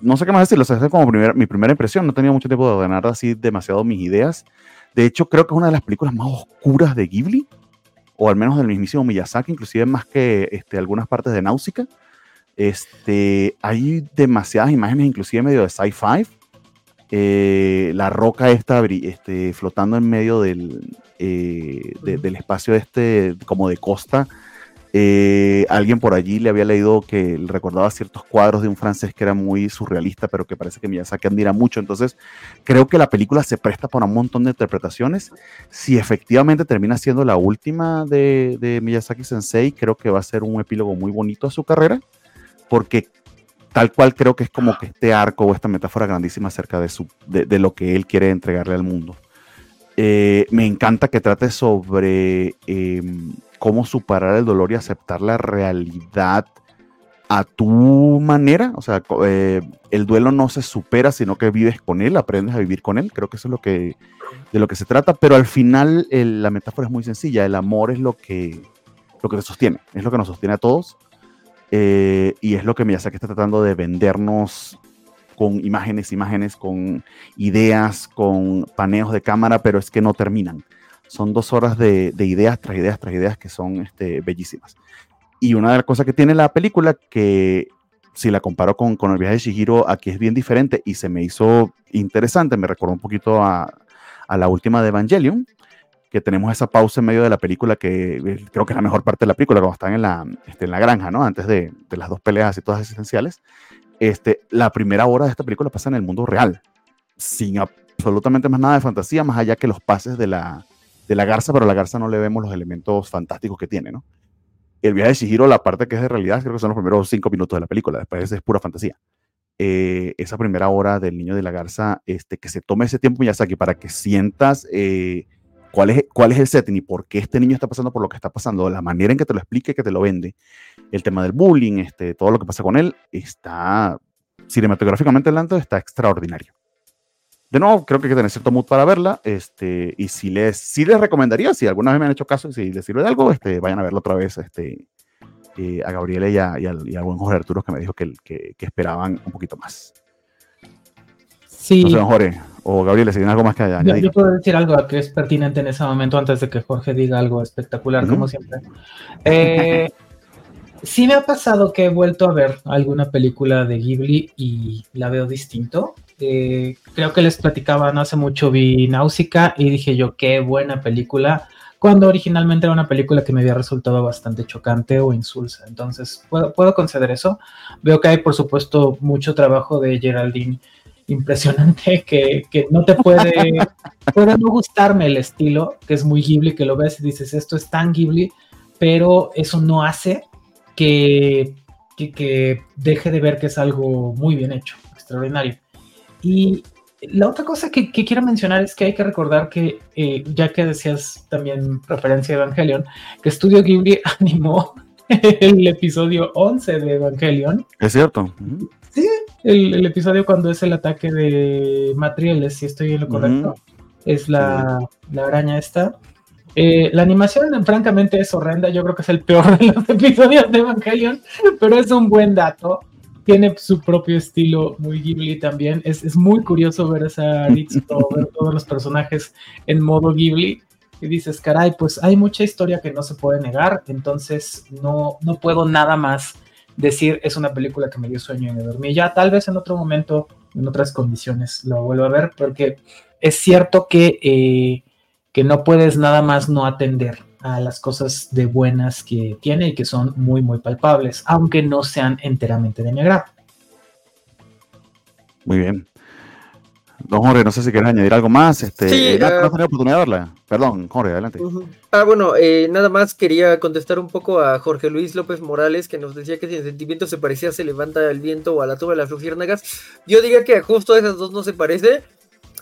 no sé qué más decir, lo es como mi primera impresión, no tenía mucho tiempo de ordenar así demasiado mis ideas. De hecho, creo que es una de las películas más oscuras de Ghibli, o al menos del mismísimo Miyazaki, inclusive más que este, algunas partes de Náusica. Este, hay demasiadas imágenes, inclusive medio de sci-fi. Eh, la roca está este, flotando en medio del, eh, del espacio este, como de costa. Eh, alguien por allí le había leído que recordaba ciertos cuadros de un francés que era muy surrealista, pero que parece que Miyazaki admira mucho. Entonces, creo que la película se presta para un montón de interpretaciones. Si efectivamente termina siendo la última de, de Miyazaki Sensei, creo que va a ser un epílogo muy bonito a su carrera porque tal cual creo que es como que este arco o esta metáfora grandísima acerca de, su, de, lo que él quiere entregarle al mundo. Eh, me encanta que trate sobre em, cómo superar el dolor y aceptar la realidad a tu manera. O sea, eh, el duelo no se supera, sino que vives con él, aprendes a vivir con él. Creo que eso es lo que, de lo que se trata. Pero al final la metáfora es muy sencilla. El amor es lo que, lo que te sostiene, es lo que nos sostiene a todos. Eh, y es lo que Miyazaki está tratando de vendernos con imágenes, imágenes, con ideas, con paneos de cámara, pero es que no terminan. Son dos horas de, ideas tras ideas tras ideas que son este, bellísimas. Y una de las cosas que tiene la película, que si la comparo con, con el viaje de Shihiro, aquí es bien diferente y se me hizo interesante, me recordó un poquito a, a la última de Evangelion, que tenemos esa pausa en medio de la película que eh, creo que es la mejor parte de la película, cuando están en la, este, en la granja, ¿no? Antes de, de, las dos peleas y todas existenciales. Este, la primera hora de esta película pasa en el mundo real, sin absolutamente más nada de fantasía, más allá que los pases de la, de la garza, pero a la garza no le vemos los elementos fantásticos que tiene, ¿no? El viaje de Shihiro, la parte que es de realidad, creo que son los primeros cinco minutos de la película, después es pura fantasía. Eh, esa primera hora del niño de la garza, este, que se tome ese tiempo Miyazaki para que sientas eh, cuál es, cuál es el setting y por qué este niño está pasando por lo que está pasando, la manera en que te lo explique, que te lo vende, el tema del bullying, este, todo lo que pasa con él, está cinematográficamente hablando, está extraordinario. De nuevo, creo que hay que tener cierto mood para verla, este, y si les, si les recomendaría, si alguna vez me han hecho caso y si les sirve de algo, este, vayan a verlo otra vez, este, eh, a Gabriela y, a, y, al, y, buen Jorge Arturo que me dijo que, que, que esperaban un poquito más. Sí. No sé, Jorge o Gabriel, si tiene algo más que añadir. Yo, yo, puedo decir algo que es pertinente en ese momento antes de que Jorge diga algo espectacular, uh -huh. como siempre. Eh, sí me ha pasado que he vuelto a ver alguna película de Ghibli y la veo distinto. Eh, creo que les platicaba, no hace mucho vi Náusica y dije yo, qué buena película, cuando originalmente era una película que me había resultado bastante chocante o insulsa. Entonces, puedo, puedo conceder eso. Veo que hay, por supuesto, mucho trabajo de Geraldine impresionante que, que, no te puede, puede no gustarme el estilo, que es muy Ghibli, que lo ves y dices, esto es tan Ghibli, pero eso no hace que, que, que deje de ver que es algo muy bien hecho, extraordinario. Y la otra cosa que, que, quiero mencionar es que hay que recordar que, eh, ya que decías también referencia a Evangelion, que Studio Ghibli animó el episodio 11 de Evangelion. Es cierto. Sí, el, el, episodio cuando es el ataque de Matrieles, si estoy en lo correcto. Uh -huh. Es la, la, araña esta. Eh, la animación, francamente, es horrenda. Yo creo que es el peor de los episodios de Evangelion, pero es un buen dato. Tiene su propio estilo muy Ghibli también. Es, es muy curioso ver esa Ritsuko, ver todos los personajes en modo Ghibli. Y dices, caray, pues hay mucha historia que no se puede negar, entonces no, no puedo nada más decir es una película que me dio sueño y me dormí. Ya tal vez en otro momento, en otras condiciones, lo vuelvo a ver, porque es cierto que eh, que no puedes nada más no atender a las cosas de buenas que tiene y que son muy, muy palpables, aunque no sean enteramente de mi agrado. Muy bien. Don Jorge, no sé si quieres añadir algo más. Este, Sí, eh, no, ah, no has tenido oportunidad de verla. Perdón, Jorge, adelante. Ujú. Ah, bueno, eh, nada más quería contestar un poco a Jorge Luis López Morales, que nos decía que si el sentimiento se parecía Se levanta el viento o a la tuba de las luciérnagas. Yo diría que justo a esas dos no se parece.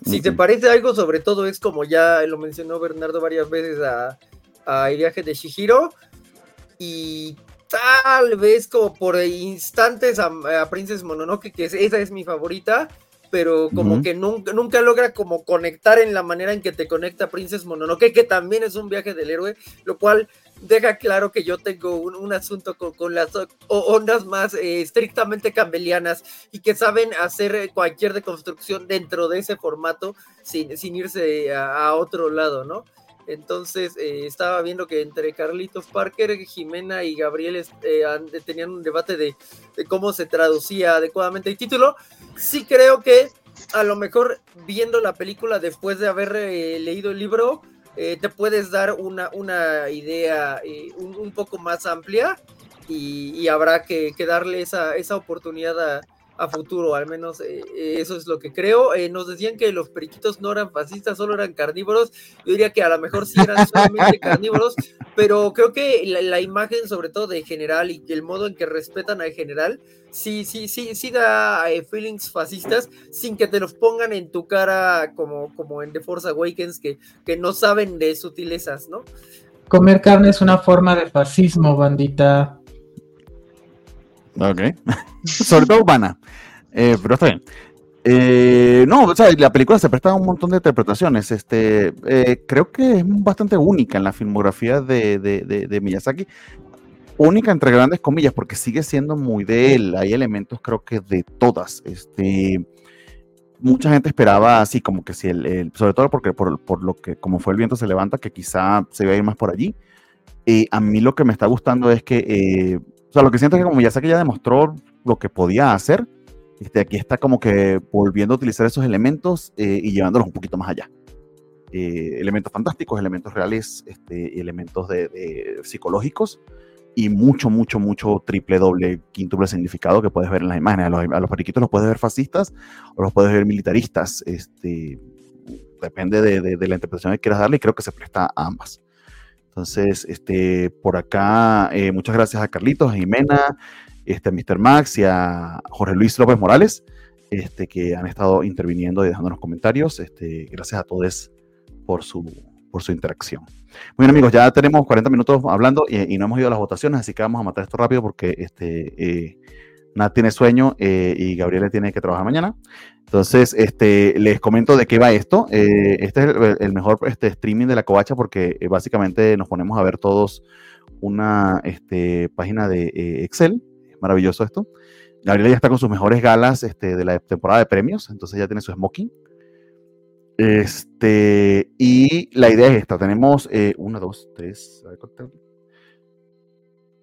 Si se Ujú. parece a algo, sobre todo es como ya lo mencionó Bernardo varias veces a, a El viaje de Shihiro. Y tal vez como por instantes a, a Princess Mononoke, que es- esa es mi favorita. Pero como que nunca, nunca logra como conectar en la manera en que te conecta Princess Mononoke, que también es un viaje del héroe, lo cual deja claro que yo tengo un, un asunto con, con las ondas más eh, estrictamente campbellianas y que saben hacer eh, cualquier deconstrucción dentro de ese formato sin, sin irse a, a otro lado, ¿no? Entonces eh, estaba viendo que entre Carlitos Parker, Jimena y Gabriel eh, tenían un debate de, cómo se traducía adecuadamente el título. Sí creo que a lo mejor viendo la película después de haber eh, leído el libro, eh, te puedes dar una, una idea un, poco más amplia y, habrá que, que darle esa, esa oportunidad a, a futuro, al menos eh, eh, eso es lo que creo. Eh, nos decían que los periquitos no eran fascistas, solo eran carnívoros. Yo diría que a lo mejor sí eran solamente carnívoros, pero creo que la, la imagen, sobre todo de general y el modo en que respetan al general, sí, sí, sí, sí da eh, feelings fascistas sin que te los pongan en tu cara como, como en The Force Awakens, que, que no saben de sutilezas, ¿no? Comer carne es una forma de fascismo, bandita. Ok. Sobre todo humana. Eh, pero está bien. Eh, no, o sea, la película se presta a un montón de interpretaciones. Este, eh, creo que es bastante única en la filmografía de, de- de- de Miyazaki. Única entre grandes comillas, porque sigue siendo muy de él. Hay elementos, creo que de todas. Este, mucha gente esperaba así, como que si el, el- sobre todo porque por, por lo que, como fue el viento se levanta, que quizá se iba a ir más por allí. Eh, a mí lo que me está gustando es que, eh, sea, lo que siento es que como Miyazaki ya demostró lo que podía hacer, este, aquí está como que volviendo a utilizar esos elementos eh, y llevándolos un poquito más allá. Eh, elementos fantásticos, elementos reales, este, elementos de, de psicológicos y mucho, mucho, mucho triple, doble, quíntuple significado que puedes ver en las imágenes. A los, a los periquitos los puedes ver fascistas o los puedes ver militaristas. Este, depende de, de- de la interpretación que quieras darle y creo que se presta a ambas. Entonces, este, por acá, eh, muchas gracias a Carlitos, a Jimena, este, a Mr. Max y a Jorge Luis López Morales, este, que han estado interviniendo y dejándonos comentarios. Este, gracias a todos por su, por su interacción. Muy bien, amigos, ya tenemos 40 minutos hablando y, no hemos ido a las votaciones, así que vamos a matar esto rápido porque este, eh, Nat tiene sueño eh, y Gabriela tiene que trabajar mañana. Entonces, este, les comento de qué va esto. Eh, este es el, mejor este, streaming de la covacha porque eh, básicamente nos ponemos a ver todos una este, página de eh, Excel. Maravilloso esto. Gabriela ya está con sus mejores galas este, de la temporada de premios, entonces ya tiene su smoking. Este, y la idea es esta: tenemos una, dos, tres, a ver.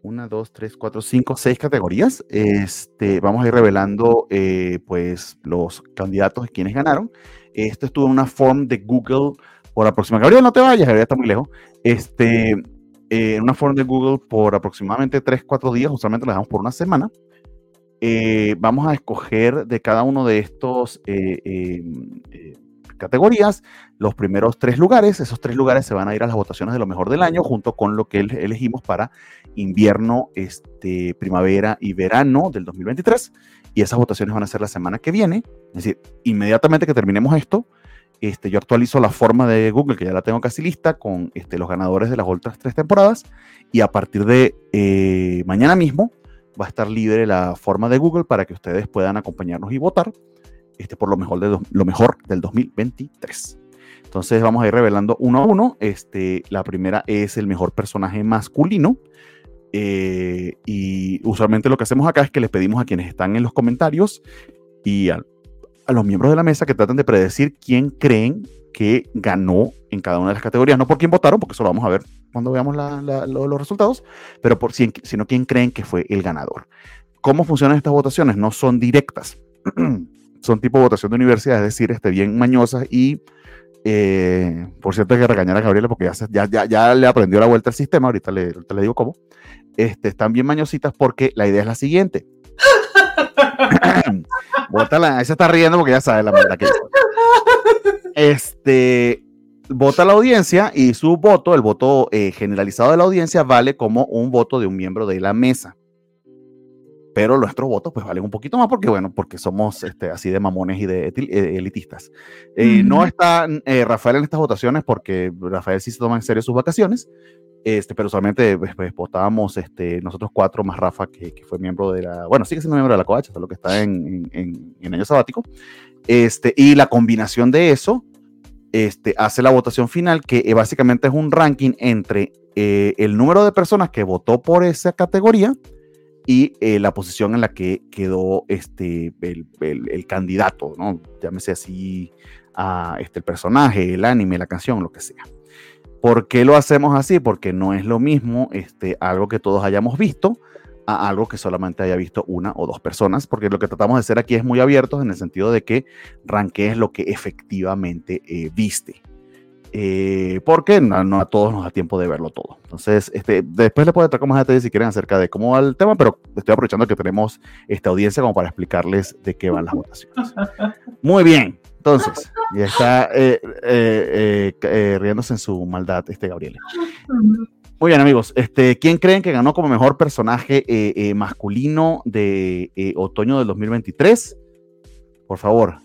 Una, dos, tres, cuatro, cinco, seis categorías. Este, vamos a ir revelando eh, pues los candidatos y quienes ganaron. Esto estuvo en una form de Google por aproximadamente. Gabriel, no te vayas, Gabriel está muy lejos. Este, eh, en una form de Google por aproximadamente 3, 4 días, usualmente la damos por una semana. Eh, vamos a escoger de cada uno de estos eh, eh, eh, categorías los primeros tres lugares. Esos tres lugares se van a ir a las votaciones de lo mejor del año, junto con lo que el- elegimos para invierno, este, primavera y verano del 2023. Y esas votaciones van a ser la semana que viene. Es decir, inmediatamente que terminemos esto, este, yo actualizo la forma de Google, que ya la tengo casi lista, con este, los ganadores de las otras tres temporadas. Y a partir de eh, mañana mismo va a estar libre la forma de Google para que ustedes puedan acompañarnos y votar este, por lo mejor, de lo mejor del 2023. Entonces vamos a ir revelando uno a uno. Este, la primera es el mejor personaje masculino. Eh, y usualmente lo que hacemos acá es que les pedimos a quienes están en los comentarios y a, a los miembros de la mesa que traten de predecir quién creen que ganó en cada una de las categorías. No por quién votaron, porque eso lo vamos a ver cuando veamos la, la, lo, los resultados, pero por sino quién creen que fue el ganador. ¿Cómo funcionan estas votaciones? No son directas. son tipo votación de universidad, es decir, este, bien mañosas y eh, por cierto, hay que regañar a Gabriela porque ya, ya, ya, ya, le aprendió la vuelta al sistema, ahorita le, le digo cómo. Este, están bien mañositas porque la idea es la siguiente. Bótala, se está riendo porque ya sabe la maldad que. Este, vota la audiencia y su voto, el voto eh, generalizado de la audiencia, vale como un voto de un miembro de la mesa pero nuestros votos pues valen un poquito más porque, bueno, porque somos este, así de mamones y de eh, elitistas. Eh, No está eh, Rafael en estas votaciones porque Rafael sí se toma en serio sus vacaciones, este, pero solamente pues, pues, votábamos este, nosotros cuatro más Rafa, que, que, fue miembro de la, bueno, sigue siendo miembro de la COACH, lo que está en, en, en, año sabático, este, y la combinación de eso este, hace la votación final, que eh, básicamente es un ranking entre el número de personas que votó por esa categoría, y eh, la posición en la que quedó este, el, el, el, candidato, ¿no? Llámese así a este, el personaje, el anime, la canción, lo que sea. ¿Por qué lo hacemos así? Porque no es lo mismo este, algo que todos hayamos visto a algo que solamente haya visto una o dos personas, porque lo que tratamos de hacer aquí es muy abiertos en el sentido de que ranquees lo que efectivamente eh, viste. Eh, porque no, a todos nos da tiempo de verlo todo. Entonces, este, después le puedo traer más detalles si quieren acerca de cómo va el tema, pero estoy aprovechando que tenemos esta audiencia como para explicarles de qué van las votaciones. Muy bien, entonces, ya está eh, eh, riéndose en su maldad este Gabriel. Muy bien, amigos. Este, ¿Quién creen que ganó como mejor personaje masculino de otoño del 2023? Por favor,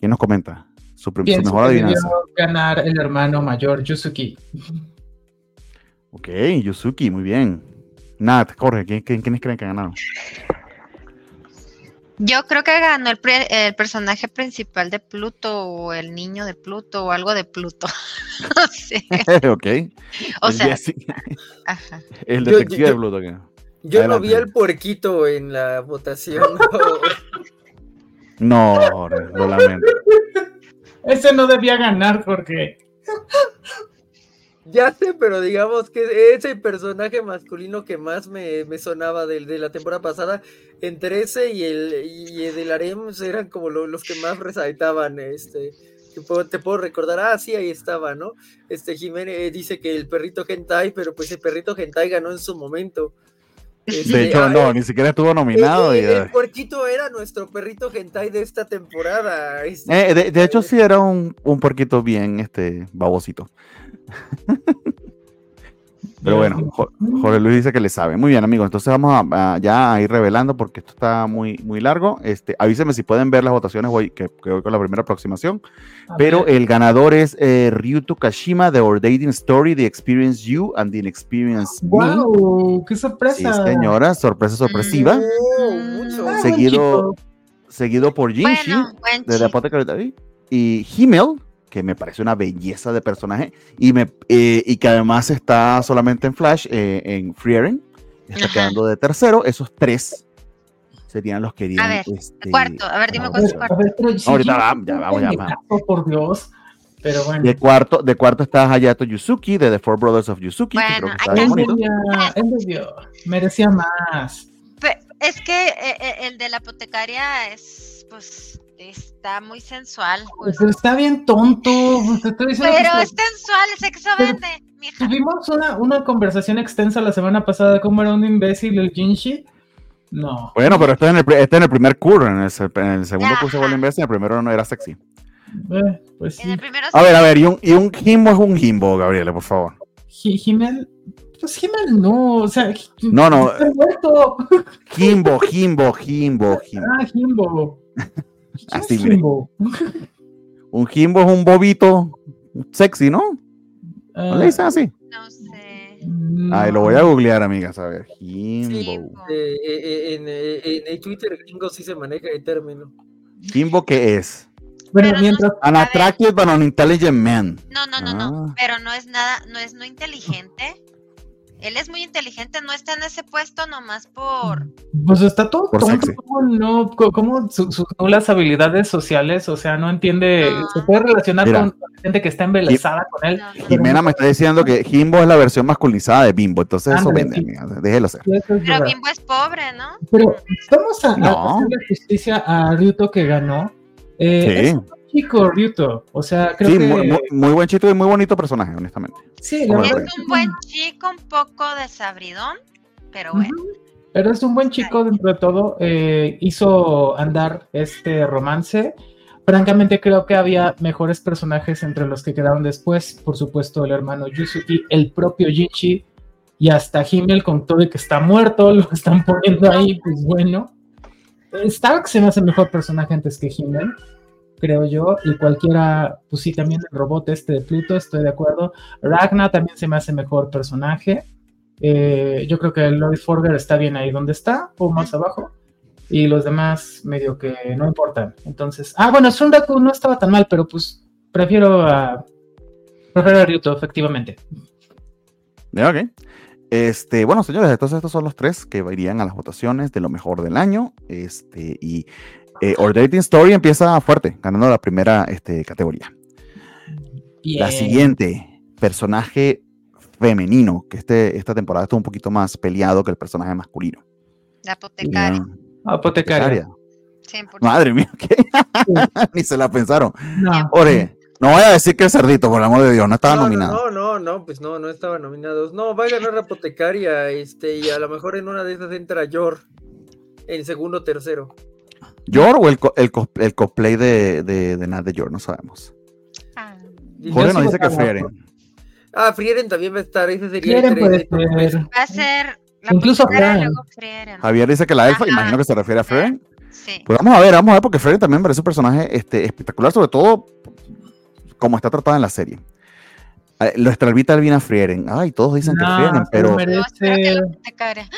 ¿quién nos comenta? Su, su mejor adivinanza. ganar el hermano mayor, Yusuki. Ok, Yusuki, muy bien. Nat, corre, ¿quién, quién, ¿quiénes creen que ganaron? Yo creo que ganó el, pre, el, personaje principal de Pluto o el niño de Pluto o algo de Pluto. no sé. ok. O el sea, Ajá. el detective yo, yo, de Pluto. ¿qué? Yo Adelante. no vi al puerquito en la votación. no, lo lamento. Ese no debía ganar, Jorge. Ya sé, pero digamos que ese personaje masculino que más me, me sonaba de, de, la temporada pasada, entre ese y el, y el del Harem eran como lo, los que más resaltaban. Este, te puedo, te puedo, recordar, ah, sí, ahí estaba, ¿no? Este Jiménez dice que el perrito Hentai, pero pues el perrito Hentai ganó en su momento. Este, de hecho, no, ni siquiera estuvo nominado. El, puerquito era nuestro perrito hentai de esta temporada. Eh, de, de, hecho, sí era un, un puerquito bien este, babosito. Pero bueno, Jorge Luis dice que le sabe. Muy bien, amigos. Entonces vamos a, a, ya a ir revelando porque esto está muy, muy largo. Este, avísenme si pueden ver las votaciones hoy, que, que voy con la primera aproximación. A Pero ver. el ganador es eh, Ryuto Kashima de Our Dating Story, The Experience You and The Experience ¡Wow! ¡Qué sorpresa! Sí, señora, sorpresa sorpresiva. Oh, mucho. Seguido, seguido por Jinshi bueno, de The Apothecary y Himmel que me parece una belleza de personaje y, me, eh, y que además está solamente en Flash, eh, en Freering, está Ajá. quedando de tercero. Esos tres serían los que irían. A ver, este, cuarto, a ver, dime cuál es cuarto. Ver, pero, si Ahorita vamos, ya vamos, ya vamos. Por Dios. Pero bueno. De cuarto, de cuarto está Hayato Yuzuki, de The Four Brothers of Yuzuki. Bueno, que creo que está bien bonito. Debió, merecía más. Pero es que eh, el de la apotecaria es, pues, está muy sensual. Pues. Pero está bien tonto. Pero es sensual, sexo vende. Mija. Tuvimos una, una conversación extensa la semana pasada de cómo era un imbécil el Jinshi. No. Bueno, pero está en el, está en el primer curso, en el, en el segundo Ajá. curso de imbécil, en el primero no era sexy. Eh, pues sí. A ver, a ver, y un, y un Jimbo es un Jimbo, Gabriela, por favor. Jimmel, pues Jimmel no, o sea, no, no. Jimbo, Jimbo, Jimbo, Jimbo. Ah, Jimbo. Así, es Jimbo? Un Jimbo es un bobito sexy, ¿no? Uh, ¿No le dicen así? No sé. No. Ay, lo voy a googlear, amigas, a ver. Jimbo. Sí, eh, en, en, en, el Twitter gringo sí se maneja el término. ¿Jimbo qué es? Bueno, Pero no- mientras. An A ver. attractive but unintelligent man. No, no, no, no. Ah. Pero no es nada, no es no inteligente. Él es muy inteligente, no está en ese puesto nomás por. Pues está todo Por tonto, sexy. ¿cómo no? Co- ¿Cómo su- sus nulas habilidades sociales? O sea, no entiende. No. Se puede relacionar Mira. con gente que está embelesada con él. No, no. Jimena me está diciendo que Jimbo es la versión masculinizada de Bimbo, entonces eso vende, sí. amiga, déjelo ser. Pero. Bimbo es pobre, ¿no? Pero vamos a, a No. hacerle justicia a Ryuto que ganó. Eh, Sí. Es chico Ryuto. O sea, creo Sí, que. muy, muy- muy buen chico y muy bonito personaje, honestamente. sí, la Es un buen chico, un poco desabridón, pero bueno. Ujú. Pero es un buen chico dentro de todo. eh, hizo andar este romance. Francamente, creo que había mejores personajes entre los que quedaron después. Por supuesto, el hermano Yusuke, el propio Jinchi y hasta Himmel, con todo y que está muerto, lo están poniendo ahí. Pues bueno, Stark se me hace mejor personaje antes que Himmel, creo yo. Y cualquiera, pues sí, también el robot este de Pluto, estoy de acuerdo. Ragna también se me hace mejor personaje. Eh, yo creo que Lloyd Forger está bien ahí donde está, o más abajo. Y los demás, medio que no importan. Entonces, ah, bueno, Sunraku no estaba tan mal, pero pues prefiero a. Prefiero a Ryuto, efectivamente. Ok. Este, bueno, señores, entonces estos son los tres que irían a las votaciones de lo mejor del año. Este, y eh, Dating Story empieza fuerte, ganando la primera este, categoría. La siguiente, personaje femenino, que este, esta temporada estuvo un poquito más peleado que el personaje masculino. La apotecaria. Apotecaria. 100%. Madre mía, ¿qué? Ni se la pensaron. No. Ore, no vaya a decir que es cerdito, por el amor de Dios, no estaba no, nominado. No, no, no, pues no, no estaban nominados. No, va a ganar la apotecaria, este, y a lo mejor en una de esas entra Yor en segundo o tercero. ¿Yor o el, co- el, cos- el cosplay de, de, de Nat de Yor? No sabemos. Ah, Jorge nos dice que Frieren. Ah, Frieren también va a estar, ese sería Quieren el puede ser. Va a ser la Incluso Frieren. Javier dice que la elfa, Ajá. imagino que se refiere a Frieren. Sí. Pues vamos a ver, vamos a ver, porque Frieren también parece un personaje este, espectacular, sobre todo como está tratada en la serie. Eh, Nuestra Alvita Alvina Frieren. Ay, todos dicen que No, Frieren, se pero, que merece. apotecaria.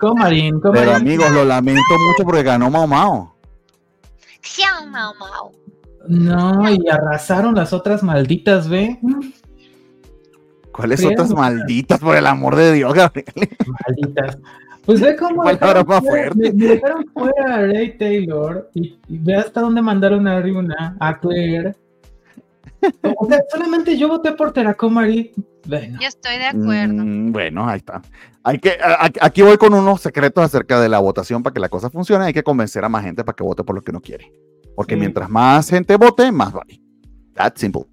Comarín, pero Comarín. amigos, lo lamento mucho porque ganó Mao Mao. Xiao Mao Mao. No, y arrasaron las otras malditas, ¿ve? ¿Cuáles otras malditas, por el amor de Dios, Gabriel? Malditas. Pues ve cómo dejaron más fuera- fuerte. me- me dejaron fuera a Ray Taylor y, y ve hasta dónde mandaron a Ryuna, a Claire. O sea, solamente yo voté por Teracomari. Bueno, Yo estoy de acuerdo. Mm, bueno, ahí está. Hay que, a- a- aquí voy con unos secretos acerca de la votación para que la cosa funcione. Hay que convencer a más gente para que vote por lo que uno quiere. Porque Sí. mientras más gente vote, más vale. That's simple.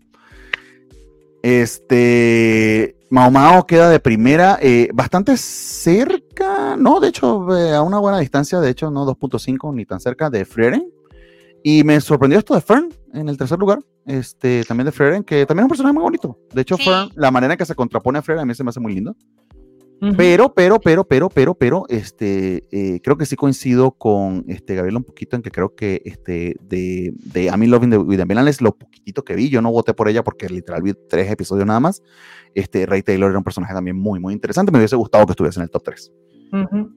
Este. Mao Mao queda de primera, eh, bastante cerca, no, de hecho, eh, a una buena distancia, de hecho, no 2.5 ni tan cerca de Frieren. Y me sorprendió esto de Fern en el tercer lugar, este, también de Frieren, que también es un personaje muy bonito. De hecho, Sí. Fern, la manera en que se contrapone a Frieren a mí se me hace muy lindo. ujú. Pero, pero, pero, pero, pero, pero, este, eh, creo que sí coincido con este, Gabriel un poquito en que creo que este, de, de I'm in Loving the, with the Millennials, lo poquitito que vi, yo no voté por ella porque literal vi tres episodios nada más. Este, Ray Taylor era un personaje también muy, muy interesante. Me hubiese gustado que estuviese en el top 3. Ujú.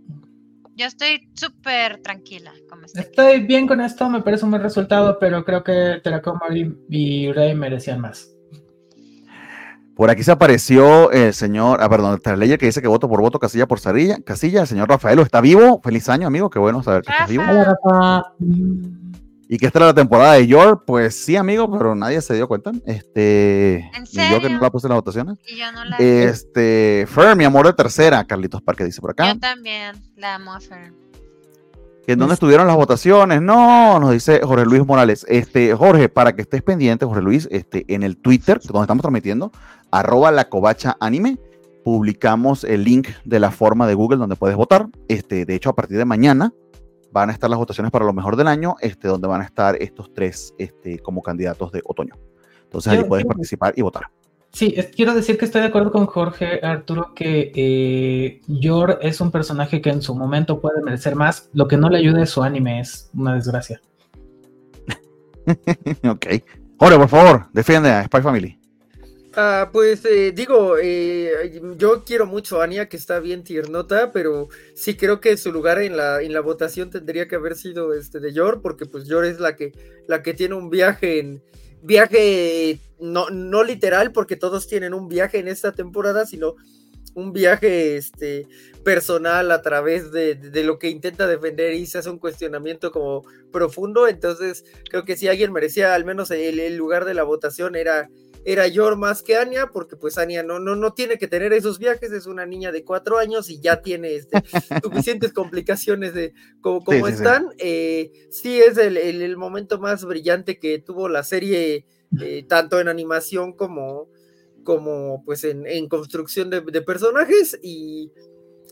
Yo estoy súper tranquila como estoy. Estoy bien con esto, me parece un buen resultado, pero creo que Teracomari y Ray merecían más. Por aquí se apareció el señor, ah, perdón, Traleyer que dice que voto por voto, casilla por casilla. casilla. El señor Rafaelo está vivo. Feliz año, amigo. Qué bueno saber que estás vivo. Rafa. Hola, Rafa. Y que esta era la temporada de York. Pues sí, amigo, pero nadie se dio cuenta. Este, ¿En ni yo que no serio? la puse en las votaciones. Y yo no la. Este, Fer, mi amor de tercera, Carlitos Parque dice por acá. Yo también la amo a Fer. ¿En dónde estuvieron las votaciones? No, nos dice Jorge Luis Morales. Este, Jorge, para que estés pendiente, Jorge Luis, este, en el Twitter, donde estamos transmitiendo, arroba la covacha anime, publicamos el link de la forma de Google donde puedes votar. Este, de hecho, a partir de mañana van a estar las votaciones para lo mejor del año, este, donde van a estar estos tres este, como candidatos de otoño. Entonces ahí puedes participar y votar. Sí, es- quiero decir que estoy de acuerdo con Jorge Arturo que eh, Yor es un personaje que en su momento puede merecer más. Lo que no le ayuda es su anime, es una desgracia. ok. Jorge, por favor, defiende a Spy Family. Ah, pues eh, digo, eh, yo quiero mucho a Anya, que está bien tiernota, pero sí creo que su lugar en la, en la votación tendría que haber sido este de Yor, porque pues Yor es la que, la que tiene un viaje en viaje no, no literal, porque todos tienen un viaje en esta temporada, sino un viaje este, personal a través de, de, lo que intenta defender y se hace un cuestionamiento como profundo. Entonces, creo que si alguien merecía al menos el, el lugar de la votación era, era Yor más que Anya, porque pues Anya no, no, no tiene que tener esos viajes, es una niña de cuatro años y ya tiene este, suficientes complicaciones de como, como sí, están. Sí, eh, sí es el, el, el, momento más brillante que tuvo la serie, eh, tanto en animación como como pues en, en construcción de, de personajes y,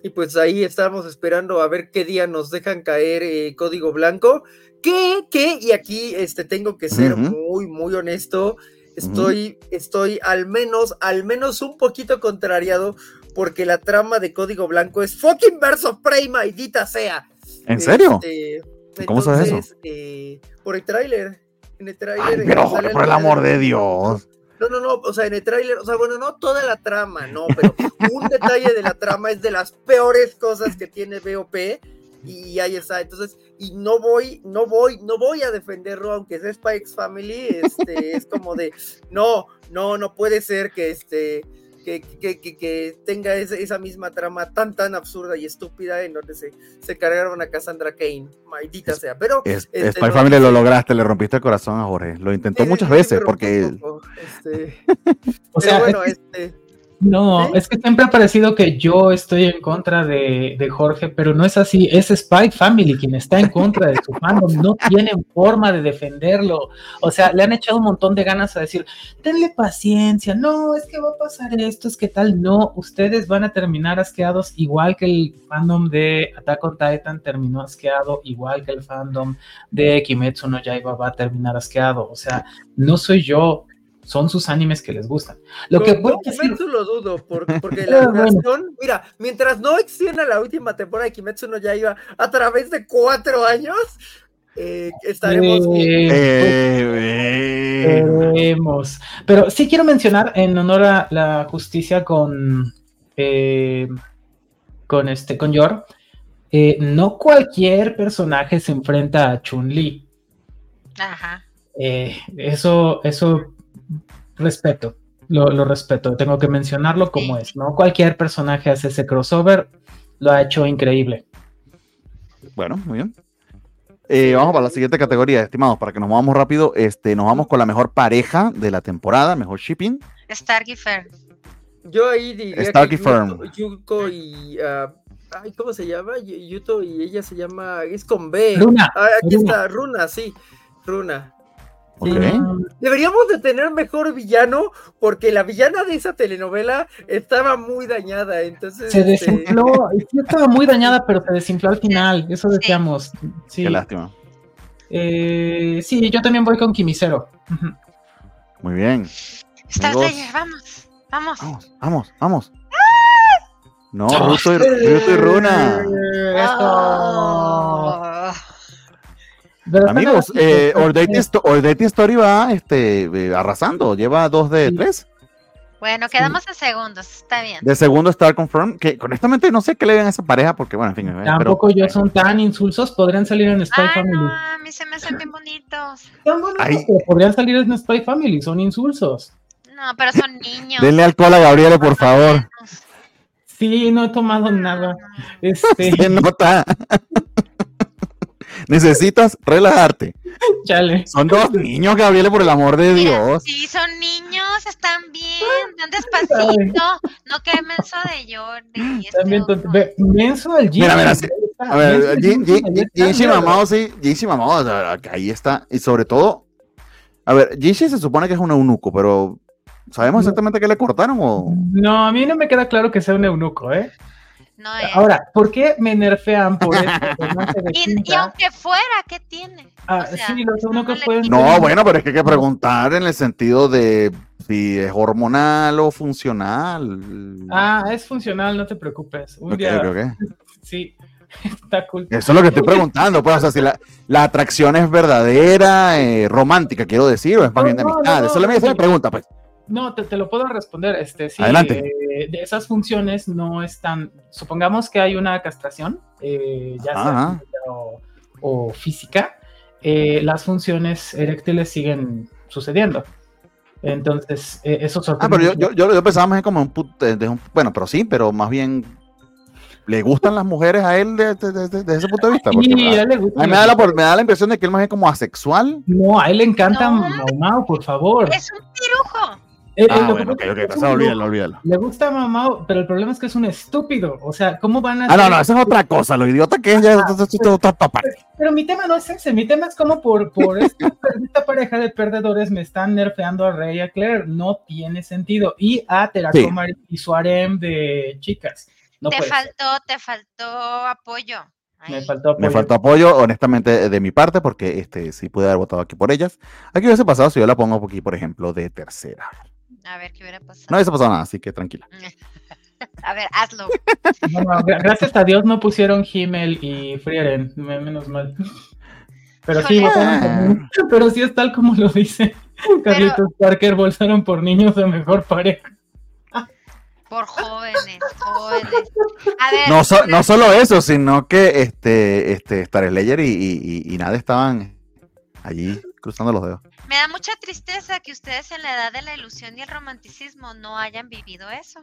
y, pues ahí estamos esperando a ver qué día nos dejan caer eh, código blanco que, que, y aquí este, tengo que ser uh -huh. muy, muy honesto, estoy, uh -huh. estoy al menos, al menos un poquito contrariado porque la trama de código blanco es fucking verso Prey, maldita sea. ¿En serio? Este, ¿Cómo entonces, sabes eso? Eh, por el tráiler. En el tráiler. Pero, por el amor de Dios. No, no, no, o sea, en el tráiler, o sea, bueno, no toda la trama, no, pero un detalle de la trama es de las peores cosas que tiene BOP y ahí está, entonces, y no voy, no voy, no voy a defenderlo, aunque sea Spike's Family, este, es como de, no, no, no puede ser que este, que, que, que, que tenga esa, esa, misma trama tan, tan absurda y estúpida en donde se, se cargaron a Cassandra Kane, maldita sea, pero... Es, este, Spy no, Family lo lograste, le rompiste el corazón a Jorge, lo intentó muchas veces porque... Este, o sea, bueno, este... No, ¿Sí? es que siempre ha parecido que yo estoy en contra de, de, Jorge, pero no es así. Es Spike Family quien está en contra de su fandom. No tienen forma de defenderlo. O sea, le han echado un montón de ganas a decir, tenle paciencia. No, es que va a pasar esto, es que tal. No, ustedes van a terminar asqueados igual que el fandom de Attack on Titan terminó asqueado, igual que el fandom de Kimetsu no Yaiba va a terminar asqueado. O sea, no soy yo son sus animes que les gustan. Lo Con, que puedo decir... Kimetsu lo dudo, por, porque la animación, mira, mientras no extienda la última temporada de Kimetsu no ya iba a través de cuatro años, eh, estaremos eh, eh, Pero sí quiero mencionar en honor a la justicia con eh, con este con Yor, eh, no cualquier personaje se enfrenta a Chun-Li. Ajá. eso, eso respeto, lo, lo, respeto, tengo que mencionarlo como es, ¿no? Cualquier personaje hace ese crossover, lo ha hecho increíble. Bueno, muy bien. Eh, vamos para la siguiente categoría, estimados, para que nos movamos rápido. Este, nos vamos con la mejor pareja de la temporada, mejor shipping. Stark y Fern. Yo ahí diría Stark que y Fern. Yuko y uh, ay, ¿cómo se llama? Yuto y ella se llama, es con B. Runa. Ah, aquí Runa. está, Runa, sí, Runa. Okay. Deberíamos de tener mejor villano porque la villana de esa telenovela estaba muy dañada, entonces... Se desinfló, este... sí estaba muy dañada, pero se desinfló al final, eso decíamos. Sí. Qué lástima. Eh, sí, yo también voy con Kimisero. Muy bien. Vamos, vamos. Vamos, vamos, vamos. No, Ruto y, Ruto y Runa. Esto. Amigos, eh, Story va este, eh, arrasando, lleva dos de sí. tres. Bueno, quedamos sí. en segundos, está bien. De segundo Star Confirm, que honestamente no sé qué le ven a esa pareja, porque bueno, en fin. Eh, Tampoco pero, yo son tan insulsos, podrían salir en Spy ah, Family. No, a mí se me hacen bien bonitos. Tan bonitos, pero podrían salir en Spy Family, son insulsos. No, pero son niños. Denle alcohol a Gabriela, por favor. Sí, no he tomado nada. Este... Se nota. Necesitas relajarte. Chale. Son dos niños, Gabriel, por el amor de Dios. Sí, son niños, están bien. Van despacito. No que menso de Jordi. También, menso del Mira, mira, sí. A ver, Jinshi Mamao, sí. Jinshi Mamao, ahí está. Y sobre todo, a ver, Jinshi se supone que es un eunuco, pero ¿sabemos exactamente qué le cortaron o...? No, a mí no me queda claro que sea un eunuco, ¿eh? No es. Ahora, ¿por qué me nerfean por esto? y, y, aunque fuera, ¿qué tiene? Ah, o sea, sí, no pueden. No, bueno, pero es que hay que preguntar en el sentido de si es hormonal o funcional. Ah, es funcional, no te preocupes. Un okay, día. Okay. Sí. Está cool. Eso es lo que estoy preguntando, pues, o sea, si la, la atracción es verdadera, eh, romántica, quiero decir, o es más bien de amistad. No, no, Eso es mi pregunta, pues. No, te, te lo puedo responder. Este, sí, Adelante. eh, de esas funciones no están. Supongamos que hay una castración, eh, ya sea Ajá. o, o física, eh, las funciones eréctiles siguen sucediendo. Entonces, eh, eso Ah, sorprende pero yo, yo, yo, yo pensaba más en como un, put- de- de un- Bueno, pero sí, pero más bien. ¿Le gustan las mujeres a él desde de, de- de ese punto de vista? Porque, Sí, a a él le gusta a mí me da, la, por- me da la impresión de que él más bien como asexual. No, a él le encanta No. Mau Mau, por favor. Es un pirujo. Eh, Ah, bueno, que es entonces un olvídalo, olvídalo. Le gusta Mau Mau, pero el problema es que es un estúpido. O sea, ¿cómo van a Ah, no, no, eso es otra cosa. Lo idiota que es ya esto- esto- esto- otra parte. Pero mi tema no es ese, mi tema es como por, por esta, esta pareja de perdedores me están nerfeando a Rey y a Claire. No tiene sentido. Y a Teracomar y su harem de chicas. No te ser. faltó, te faltó apoyo. Me faltó Me apoyo. faltó apoyo, honestamente, de mi parte, porque este sí pude haber votado aquí por ellas. Aquí hubiese pasado si yo la pongo aquí, por ejemplo, de tercera. A ver qué hubiera pasado. No hubiese pasado nada, así que tranquila. A ver, hazlo. No, no, gra- gracias a Dios no pusieron Himmel y Frieren, me- menos mal. Pero sí, Híjole. votaron por mí. Pero sí es tal como lo dice Carlitos Parker, votaron por niños de mejor pareja. Por jóvenes, jóvenes. A ver, No, so- no solo eso, sino que este, este Star Slayer y, y, y- y nada estaban allí cruzando los dedos. me da mucha tristeza que ustedes en la edad de la ilusión y el romanticismo no hayan vivido eso.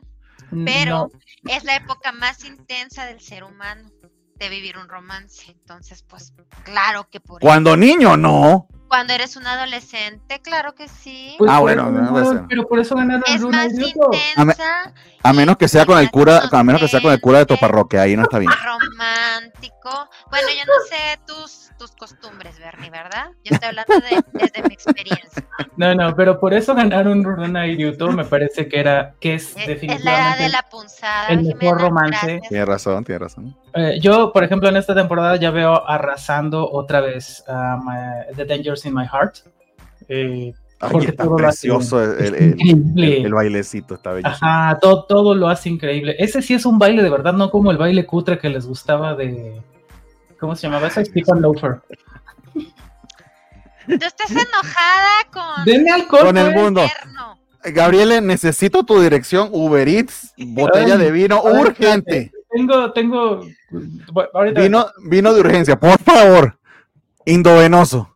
Pero No, es la época más intensa del ser humano de vivir un romance. Entonces, pues, claro que por Cuando niño, no. Cuando eres un adolescente, claro que sí. pues Ah, bueno, no pero por eso ganaron es Runa más y Ryuto. intensa, A menos que sea con el cura, a menos que sea con el cura de tu parroquia, ahí no está bien. romántico. Bueno, yo no sé tus, tus costumbres, Bernie, ¿verdad? Yo estoy hablando de, desde mi experiencia. No, no, pero por eso ganaron Runa y Ryuto, me parece que era, que es Es, es la edad definitivamente... de la punzada. el mejor Jimena, romance. gracias. Tiene razón, tiene razón. Eh, yo, por ejemplo, en esta temporada ya veo arrasando otra vez a my- The In My Heart. Eh, Ay, Porque está todo lo hace precioso el, es el- el- increíble. el bailecito, está bello. Ajá, todo, todo lo hace increíble. Ese sí es un baile de verdad, no como el baile cutre que les gustaba de. ¿Cómo se llamaba? Ese Stephen Loafer. Tú estás enojada con Denme alcohol. Con el pues. mundo. Gabriele, necesito tu dirección, Uber Eats, botella de vino urgente. Tengo, tengo. ahorita. Vino, vino de urgencia, por favor. Indovenoso.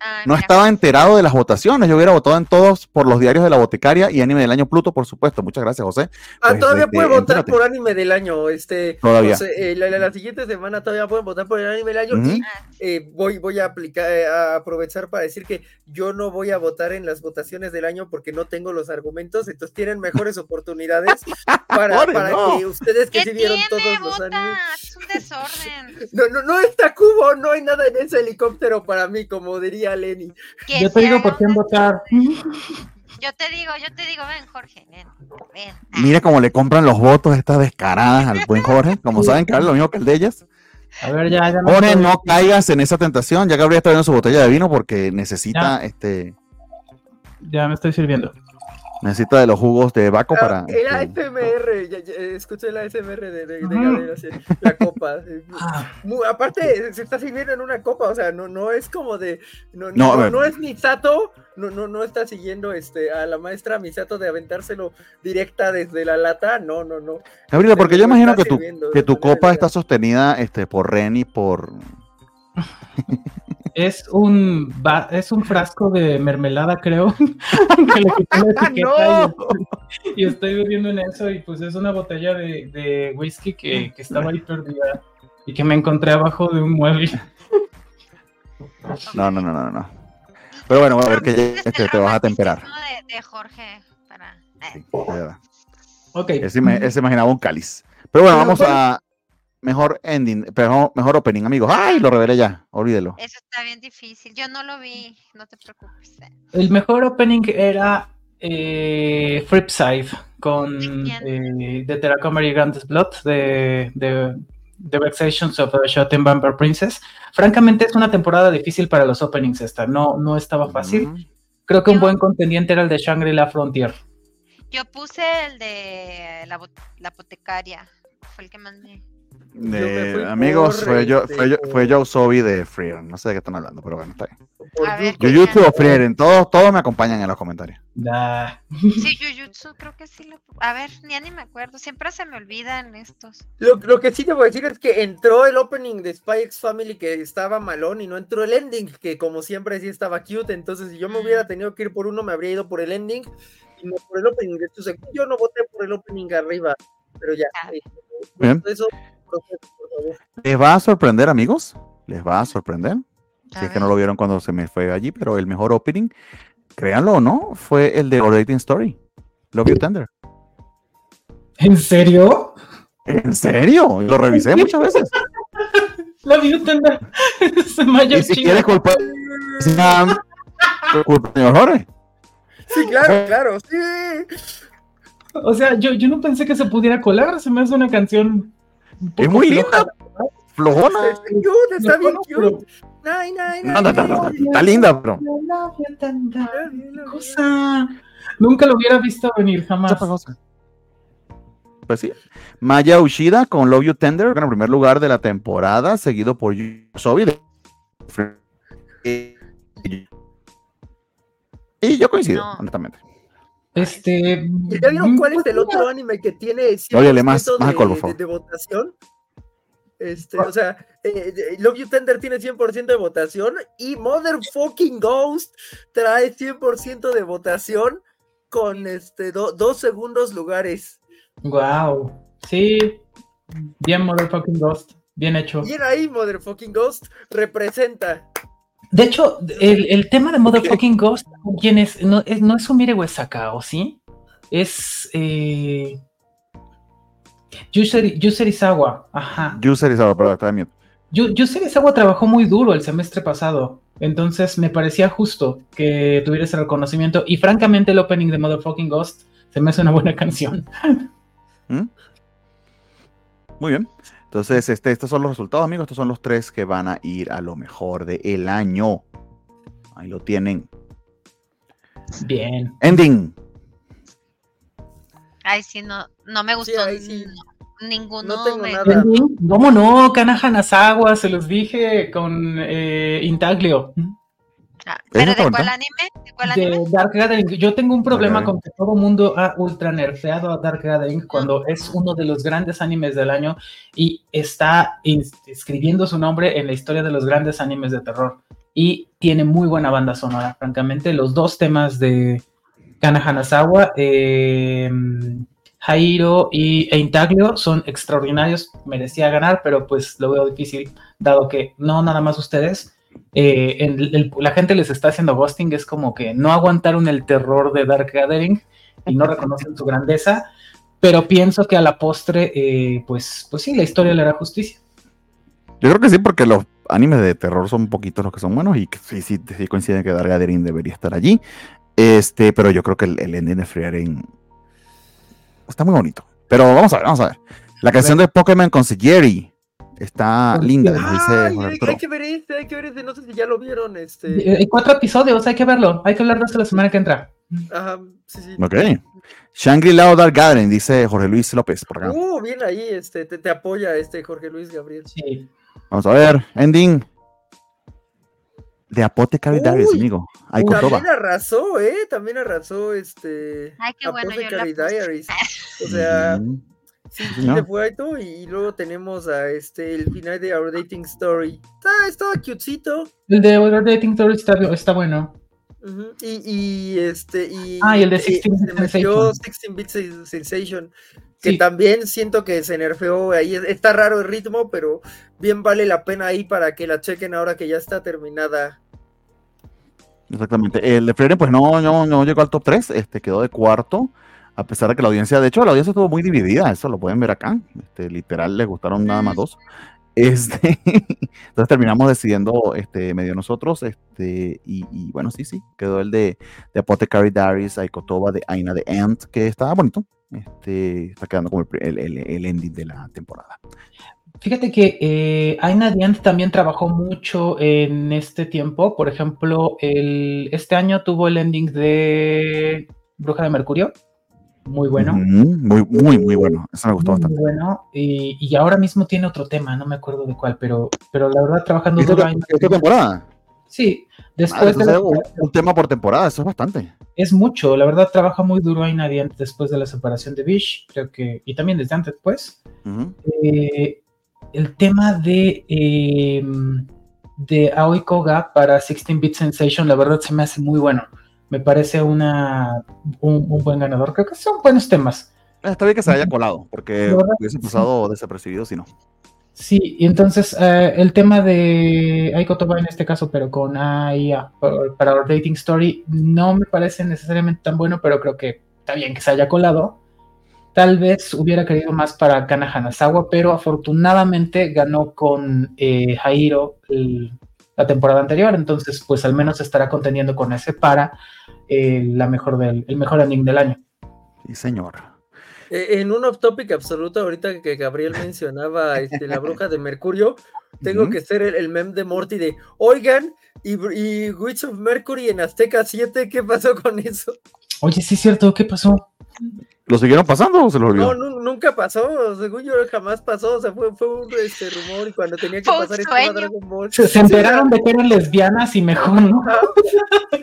Ay, No estaba enterado de las votaciones. Yo hubiera votado en todos por los diarios de la boticaria y anime del año Pluto, por supuesto. Muchas gracias, José. Ah, Pues, todavía este, puede votar entérate. por anime del año. Este, Todavía. sea, eh, la, la- la siguiente semana todavía pueden votar por el anime del año. Ujú. Y eh, voy, voy a aplicar, eh, a aprovechar para decir que yo no voy a votar en las votaciones del año porque no tengo los argumentos. Entonces tienen mejores oportunidades para, Pobre, para no. que ustedes que ¿Qué sí vieron tiene? todos los Vota. animes. Es un desorden. No, no, no está cubo, no hay nada en ese helicóptero para mí, como diría Lenny. Que Yo te digo por quién votar. Yo te digo, yo te digo, ven, Jorge, ven, ven. Mira cómo le compran los votos estas descaradas al buen Jorge. Como saben que vale lo mismo que el de ellas. A ver, ya, ya. me Jorge, no caigas en esa tentación. Ya Gabriel está viendo su botella de vino porque necesita, Ya. este, Ya me estoy sirviendo. Necesita de los jugos de Baco Ah, para. el ASMR, ya- ya, escuché el ASMR de, de, de. Gabriel, así, la copa. eh, Ah, aparte, se está sirviendo en una copa, o sea, no, no es como de. No, No, no, no es Misato, no, no, no está siguiendo este, a la maestra Misato de aventárselo directa desde la lata, no, no, no. Gabriela, porque yo imagino que tu, que tu copa está sostenida este, por Ren y por. es un va- es un frasco de mermelada, creo. que le quité la etiqueta ¡No! y, estoy, y estoy bebiendo en eso. Y pues es una botella de, de whisky que, que estaba ahí perdida y que me encontré abajo de un mueble. No, no, no, no, no. Pero bueno, a ver que, es que el te vas a temperar. De, de Jorge. Para... eh, Sí, de verdad. Ok. Él se, me- él se imaginaba un cáliz. Pero bueno, Pero vamos ¿cuál- a mejor ending, mejor, mejor opening, amigos. ¡Ay! Lo revelé ya, olvídelo. Eso está bien difícil. Yo no lo vi, no te preocupes. El mejor opening era eh, Flipside con eh, The Terracomary Grandes Blood de, de The Vexations of the Shot Vampire Princess. Francamente, es una temporada difícil para los openings esta. No, no estaba fácil. Ujú. Creo que un Yo- buen contendiente era el de Shangri-La Frontier. Yo puse el de la, la apotecaria. Fue el que me De- amigos, fue yo, este, fue yo, fue por- Joe Sobi de Freer. No sé de qué están hablando, pero bueno, está bien. Jujutsu o Frieren, todos, todos me acompañan en los comentarios. Da. Sí, Jujutsu, creo que sí. Lo... A ver, ni, ni me acuerdo. Siempre se me olvidan estos. Lo, lo que sí te voy a decir es que entró el opening de Spy X Family que estaba malón y no entró el ending, que como siempre sí estaba cute. Entonces, si yo me hubiera tenido que ir por uno, me habría ido por el ending y no por el opening. Según yo no voté por el opening arriba, pero ya. Ah. Bien. Eso. ¿Les va a sorprender, amigos? ¿Les va a sorprender? A Si es que no lo vieron cuando se me fue allí, pero el mejor opening, créanlo o no, fue el de Dating Story. Love You Tender. ¿En serio? ¿En serio? Lo revisé muchas veces. La vi tender. Se me haya Y si quieres culpar culpa señor Jorge. Sí, claro, claro, sí. O sea, yo, yo no pensé que se pudiera colar. Se me hace una canción. Es muy floja. linda. Flojona. Está cute, está bien cute. No, no, no, no, Está linda, pero. nine. Cosa. Nunca lo hubiera visto venir, jamás. Pues sí. Maya Ushida con Love You Tender en el primer lugar de la temporada, seguido por Sobi. de- Y yo coincido, No. honestamente. Este. ¿Y ¿Ya vieron cuál es el otro anime que tiene 100% Óyele más, más de, alcohol, por de- favor. de votación? Este, o sea, eh, eh, Love You Tender tiene 100% de votación y Motherfucking Ghost trae 100% de votación con este do- dos segundos lugares. Wow. Sí. Bien, Motherfucking Ghost. Bien hecho. Bien ahí, Motherfucking Ghost representa. De hecho, el, el tema de Motherfucking Ghost, ¿quién es? No es, no es Sumire Uesaka, ¿o sí? Es. Eh... Yuseri, Yuserizawa. Ajá. User is our product, I mean. Yu- Yuserizawa trabajó muy duro el semestre pasado. Entonces me parecía justo que tuviera ese reconocimiento. Y francamente, el opening de Motherfucking Ghost se me hace una buena canción. ¿Mm? Muy bien. Entonces, este, estos son los resultados, amigos. Estos son los tres que van a ir a lo mejor del año. Ahí lo tienen. Bien. Ending. Ay, sí, no, no me gustó. sí. no, ninguno No tengo me- nada. ¿Cómo no? Kana Hanazawa, se los dije con eh, Intaglio. Ah, ¿Pero de cuál anime? ¿De cuál anime? de Dark Gathering. Yo tengo un problema con que todo mundo ha ultra nerfeado a Dark Gathering cuando es uno de los grandes animes del año y está escribiendo su nombre en la historia de los grandes animes de terror. Y tiene muy buena banda sonora, francamente. Los dos temas de Kana Hanazawa, eh, Jairo y e Intaglio son extraordinarios. Merecía ganar, pero pues lo veo difícil, dado que no nada más ustedes, eh, el- el- la gente les está haciendo ghosting, es como que no aguantaron el terror de Dark Gathering y no reconocen su grandeza, pero pienso que a la postre, eh, pues, pues sí, la historia le hará justicia. Yo creo que sí, porque los animes de terror son poquitos los que son buenos y que sí, sí, sí coinciden que Dark Gathering debería estar allí. Este, pero yo creo que el, el ending de Frieren está muy bonito. Pero vamos a ver, vamos a ver. La canción de Pokémon con está linda, dice Ay, Jorge hay, hay que ver este, hay que ver este, no sé si ya lo vieron, este. Eh, Hay cuatro episodios, hay que verlo, hay que hablar de eso la semana que entra. Ajá, sí, sí. Ok. Shangri-La o Dark Gathering, dice Jorge Luis López por acá. Uh, bien ahí, este, te, te apoya este Jorge Luis Gabriel. Sí. Vamos a ver, ending. De Apothecary Diaries, amigo. Hay Kotoba. También arrasó, ¿eh? También arrasó este. Ay, qué bueno, yo la Apothecary. Diaries. O sea, Mm, sí. Y luego tenemos a este, el final de Our Dating Story. Está, estaba cutecito. El de Other Dating Story está, está bueno. Y, y este, y. Ah, y el de y 16 se Bit Sensation. 16 Bit Sensation. Que Sí. también siento que se nerfeó ahí. Está raro el ritmo, pero bien vale la pena ahí para que la chequen ahora que ya está terminada. Exactamente. El de Frieren, pues no, no, no llegó al top 3, este, quedó de cuarto, a pesar de que la audiencia, de hecho, la audiencia estuvo muy dividida, eso lo pueden ver acá. Este, literal, les gustaron nada más dos. Este, entonces terminamos decidiendo este, medio nosotros, este, y, y bueno, sí, sí, quedó el de, de Apothecary Diaries, Aikotoba, de Aina de Ant, que estaba bonito. Este, está quedando como el, el- el ending de la temporada. Fíjate que eh, Aina Diant también trabajó mucho en este tiempo. Por ejemplo, el, este año tuvo el ending de Bruja de Mercurio. Muy bueno. Muy, muy, muy bueno. Eso me gustó Muy, bastante. muy bueno. Y, y ahora mismo tiene otro tema, no me acuerdo de cuál, pero, pero la verdad trabajando ¿Esta, duro Aina- esta temporada? Sí, Madre, después de la- un, un tema por temporada, eso es bastante. es mucho, la verdad trabaja muy duro ahí nadie después de la separación de Bish, creo que, y también desde antes pues. Eh, el tema de, eh, de Aoi Koga para 16-Bit Sensation, la verdad se me hace muy bueno. Me parece una, un, un buen ganador. Creo que son buenos temas. Eh, Está bien que se haya colado, porque hubiese pasado desapercibido si no. Sí, y entonces eh, el tema de Aiko Toba en este caso, pero con AIA para, para Our Dating Story, no me parece necesariamente tan bueno, pero creo que está bien que se haya colado. Tal vez hubiera querido más para Kana Hanazawa, pero afortunadamente ganó con eh, Jairo el- la temporada anterior, entonces pues al menos estará contendiendo con ese para eh, la mejor del, el mejor ending del año. Sí, señor. Eh, en un off topic absoluto, ahorita que Gabriel mencionaba este, la bruja de Mercurio, tengo que ser el, el meme de Morty de, oigan, y, y Witch of Mercury en Azteca 7, ¿qué pasó con eso? Oye, sí es cierto, ¿qué pasó? ¿Lo siguieron pasando o se los olvidó? No, nu- nunca pasó, según yo jamás pasó, o sea, fue, fue un este, rumor y cuando tenía que pasar estaba sueño. Dragon Ball. Se, se enteraron de que eran lesbianas y mejor, ¿no?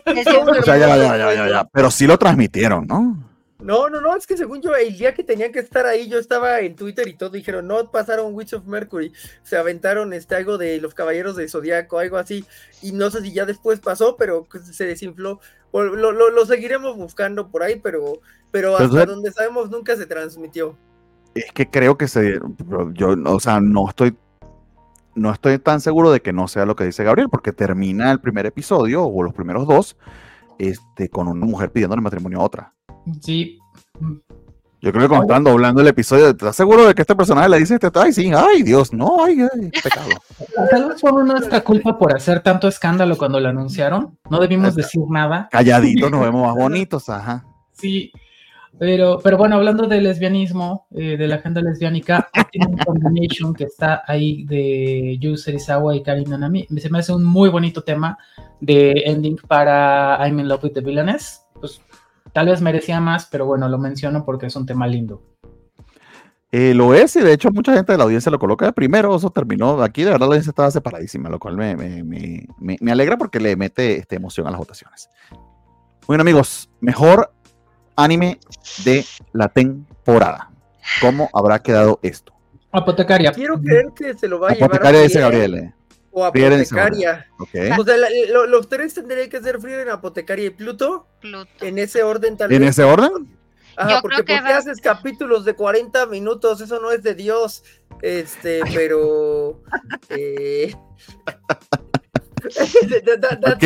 O sea, ya, ya, ya, ya. Pero sí lo transmitieron, ¿no? No, no, no, es que según yo, el día que tenían que estar ahí, yo estaba en Twitter y todo, dijeron, no pasaron Witch of Mercury, se aventaron este algo de los Caballeros de Zodíaco, algo así, y no sé si ya después pasó, pero pues, se desinfló. Lo, lo- lo seguiremos buscando por ahí, pero, pero hasta Entonces- donde sabemos nunca se transmitió. Es que creo que se. Yo, o sea, no estoy. No estoy tan seguro de que no sea lo que dice Gabriel, porque termina el primer episodio, o los primeros dos, este, con una mujer pidiéndole matrimonio a otra. Sí. Yo creo que cuando están doblando el episodio, ¿estás seguro de que este personaje le dice este? Ay, sí, ay, Dios, no, ay, ay, pecado. Tal vez fue nuestra culpa por hacer tanto escándalo cuando lo anunciaron. No debimos Está. decir nada. Calladitos nos vemos más bonitos, ajá. Sí. Pero, pero bueno, hablando de lesbianismo, eh, de la agenda lesbiánica, Optimum Combination, que está ahí de Yu Serizawa y Karin Nanami, se me hace un muy bonito tema de ending para I'm in Love with the Villainess. Tal vez merecía más, pero bueno, lo menciono porque es un tema lindo. Eh, lo es, y de hecho mucha gente de la audiencia lo coloca de primero, eso terminó, aquí de verdad la audiencia estaba separadísima, lo cual me, me- me- me- alegra porque le mete este, emoción a las votaciones. Muy bien amigos, mejor anime de la temporada. ¿Cómo habrá quedado esto? Apotecaria. Quiero creer que se lo va a llevar Apotecaria dice Gabriel. O Apotecaria. O sea, la- lo- los tres tendrían que ser Frieren, Apotecaria y Pluto, Pluto. en ese orden tal ¿En vez. ese orden? Ajá, Yo porque creo que ¿por qué va- haces capítulos de 40 minutos? Eso no es de Dios. Este, pero. eh, that- that-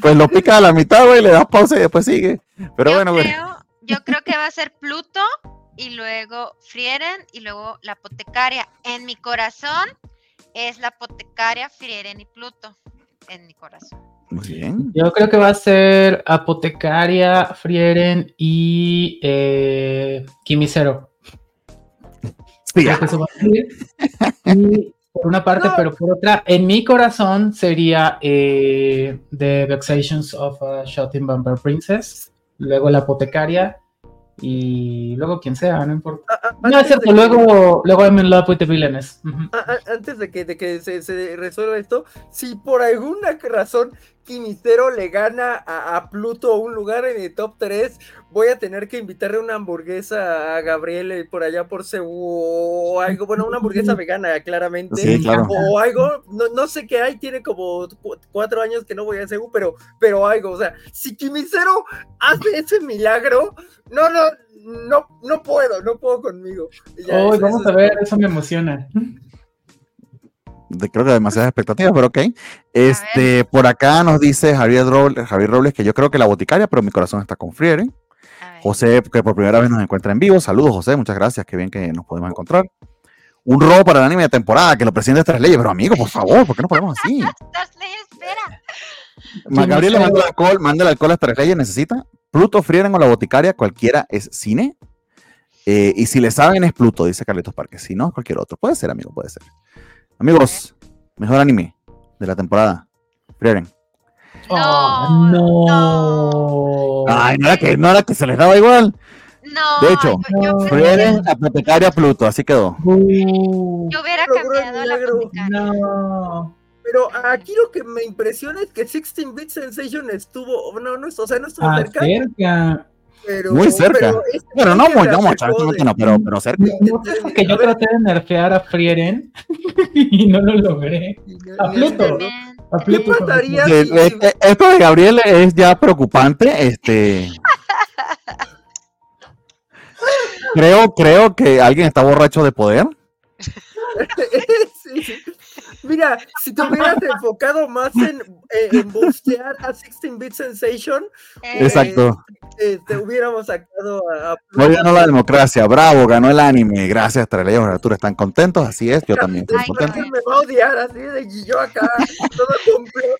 Pues lo pica a la mitad, güey, le das pausa y después sigue. Pero yo, bueno, güey. creo, yo creo que va a ser Pluto y luego Frieren y luego la apotecaria. En mi corazón es la apotecaria, Frieren y Pluto. En mi corazón. Muy bien. Yo creo que va a ser Apotecaria, Frieren y eh, Kimisero. Sí, Creo que eso va a ser. Y por una parte, No. pero por otra, en mi corazón sería eh, The Vexations of a Shouting Vampire Princess, luego la Apotecaria y luego quien sea, no importa. a- a- No, es cierto, de que- luego, luego I'm in love with the villains. Ujú. a- a- antes de que, de que se, se resuelva esto, si por alguna razón Quimicero le gana a, a Pluto un lugar en el top 3, voy a tener que invitarle una hamburguesa a Gabriel eh, por allá por Ceú o algo, bueno, una hamburguesa vegana, claramente. Sí, claro. O algo, no, no sé qué hay, tiene como cu- cuatro años que no voy a Ceú, pero, pero algo, o sea, si Quimicero hace ese milagro, no, no, no, no puedo, no puedo conmigo. Ya, Hoy eso- vamos eso a ver, eso me emociona. De- creo que demasiadas expectativas, pero ok. Este, por acá nos dice Javier Robles, Javier Robles que yo creo que la boticaria, pero mi corazón está con ver. José, que por primera vez nos encuentra en vivo. Saludos, José, muchas gracias, qué bien que nos podemos encontrar. Un robo para el anime de temporada, que lo presente tres leyes, pero amigo, por favor, ¿por qué no podemos así? Espera. Gabriel le manda el alcohol, manda el alcohol a tres leyes, necesita. Pluto, Frieren o la boticaria, cualquiera es cine. Eh, y si le saben es Pluto, dice Carlitos Parque. Si no, cualquier otro. Puede ser, amigo, puede ser. Amigos, mejor anime de la temporada. Frieren. Oh, No, no. Ay, no era que, no era que se les daba igual. No, De hecho, no. Frieren, apotecaria, Pluto, así quedó. Uh, yo hubiera cambiado la apotecaria. no. Pero aquí lo que me impresiona es que 16-Bit Sensation estuvo, no, no, o sea, no estuvo Ah, cerca, cerca. Pero... Muy cerca. pero este Bueno, no, que muy, no, mucho, de- no, pero, pero cerca. No, porque yo traté de nerfear a Frieren y no lo logré. A Pluto. A ¿Qué Pluto. si- eh, eh, Esto de Gabriel es ya preocupante. Este. Creo, creo que alguien está borracho de poder. Sí, sí. Mira, si te hubieras enfocado más en, eh, en bustear a 16-Bit Sensation, Eh, Exacto. eh, te hubiéramos sacado a, a Hoy ganó la democracia. Bravo, ganó el anime. Gracias, Treleo. Arturo, ¿están contentos? Así es, yo también estoy Ay, contento. Me va a odiar así de y yo acá, todo completo.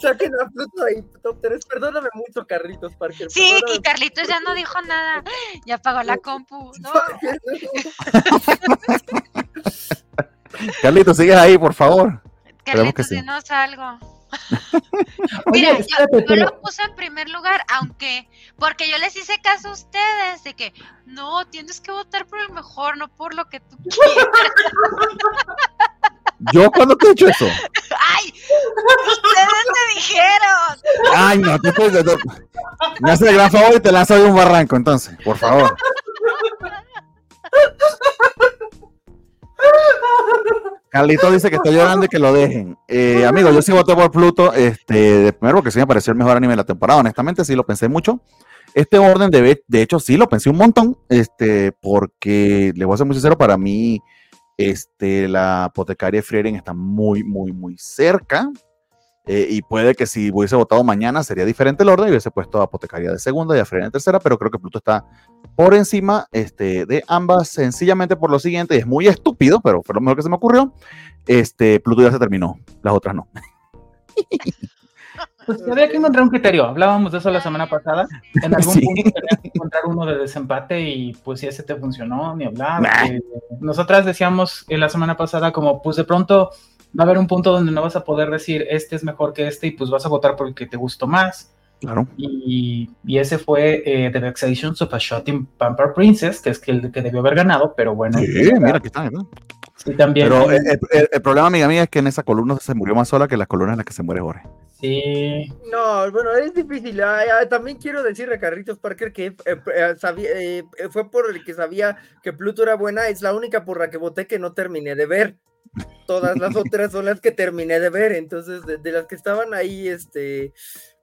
Saquen a Pluto ahí, top 3. Perdóname mucho, Carlitos Parker. Sí, y perdóname. Carlitos ya no dijo nada. Ya apagó la compu. No, Carlitos, sigues ahí, por favor. Carlitos, sí. dinos algo. Oye, Mira, yo, espérate, yo pero lo puse en primer lugar, aunque, porque yo les hice caso a ustedes de que no, tienes que votar por el mejor, no por lo que tú quieras. ¿Yo cuándo te he dicho eso? ¡Ay! Ustedes me dijeron. Ay, no, tú, tú- tú- me haces el gran favor y te lanzo de un barranco, entonces, por favor. Carlito dice que está llorando y que lo dejen. Eh, amigo, yo sí voté por Pluto, este, de primero porque sí me pareció el mejor anime de la temporada, honestamente sí lo pensé mucho. Este orden, de, de hecho, sí lo pensé un montón, este, porque, le voy a ser muy sincero, para mí, este, la apotecaria Frieren está muy, muy, muy cerca. Eh, y puede que si hubiese votado mañana sería diferente el orden y hubiese puesto a Apotecaria de segunda y a Frieren de tercera, pero creo que Pluto está por encima este, de ambas, sencillamente por lo siguiente, y es muy estúpido, pero fue lo mejor que se me ocurrió. Este, Pluto ya se terminó, las otras no. pues había que encontrar un criterio. Hablábamos de eso la semana pasada. En algún Sí. punto tenías que encontrar uno de desempate y pues si ese te funcionó, ni hablar. Nah. Eh, nosotras decíamos en la semana pasada como pues de pronto va a haber un punto donde no vas a poder decir este es mejor que este y pues vas a votar por el que te gustó más. Claro. Y, y ese fue eh, The Vexations of a Shotting Vampire Princess, que es que el que debió haber ganado, pero bueno. Sí, mira, aquí está. ¿verdad? Sí, también. Pero el, el- el problema, amiga mía, es que en esa columna se murió más sola que las columnas en las que se muere Jorge. Sí. No, bueno, es difícil. Ah, ah, también quiero decirle a Carlitos Parker que eh, eh, sabía- eh, eh, fue por el que sabía que Pluto era buena. Es la única por la que voté que no terminé de ver. Todas las otras son las que terminé de ver. Entonces, de, de las que estaban ahí, este,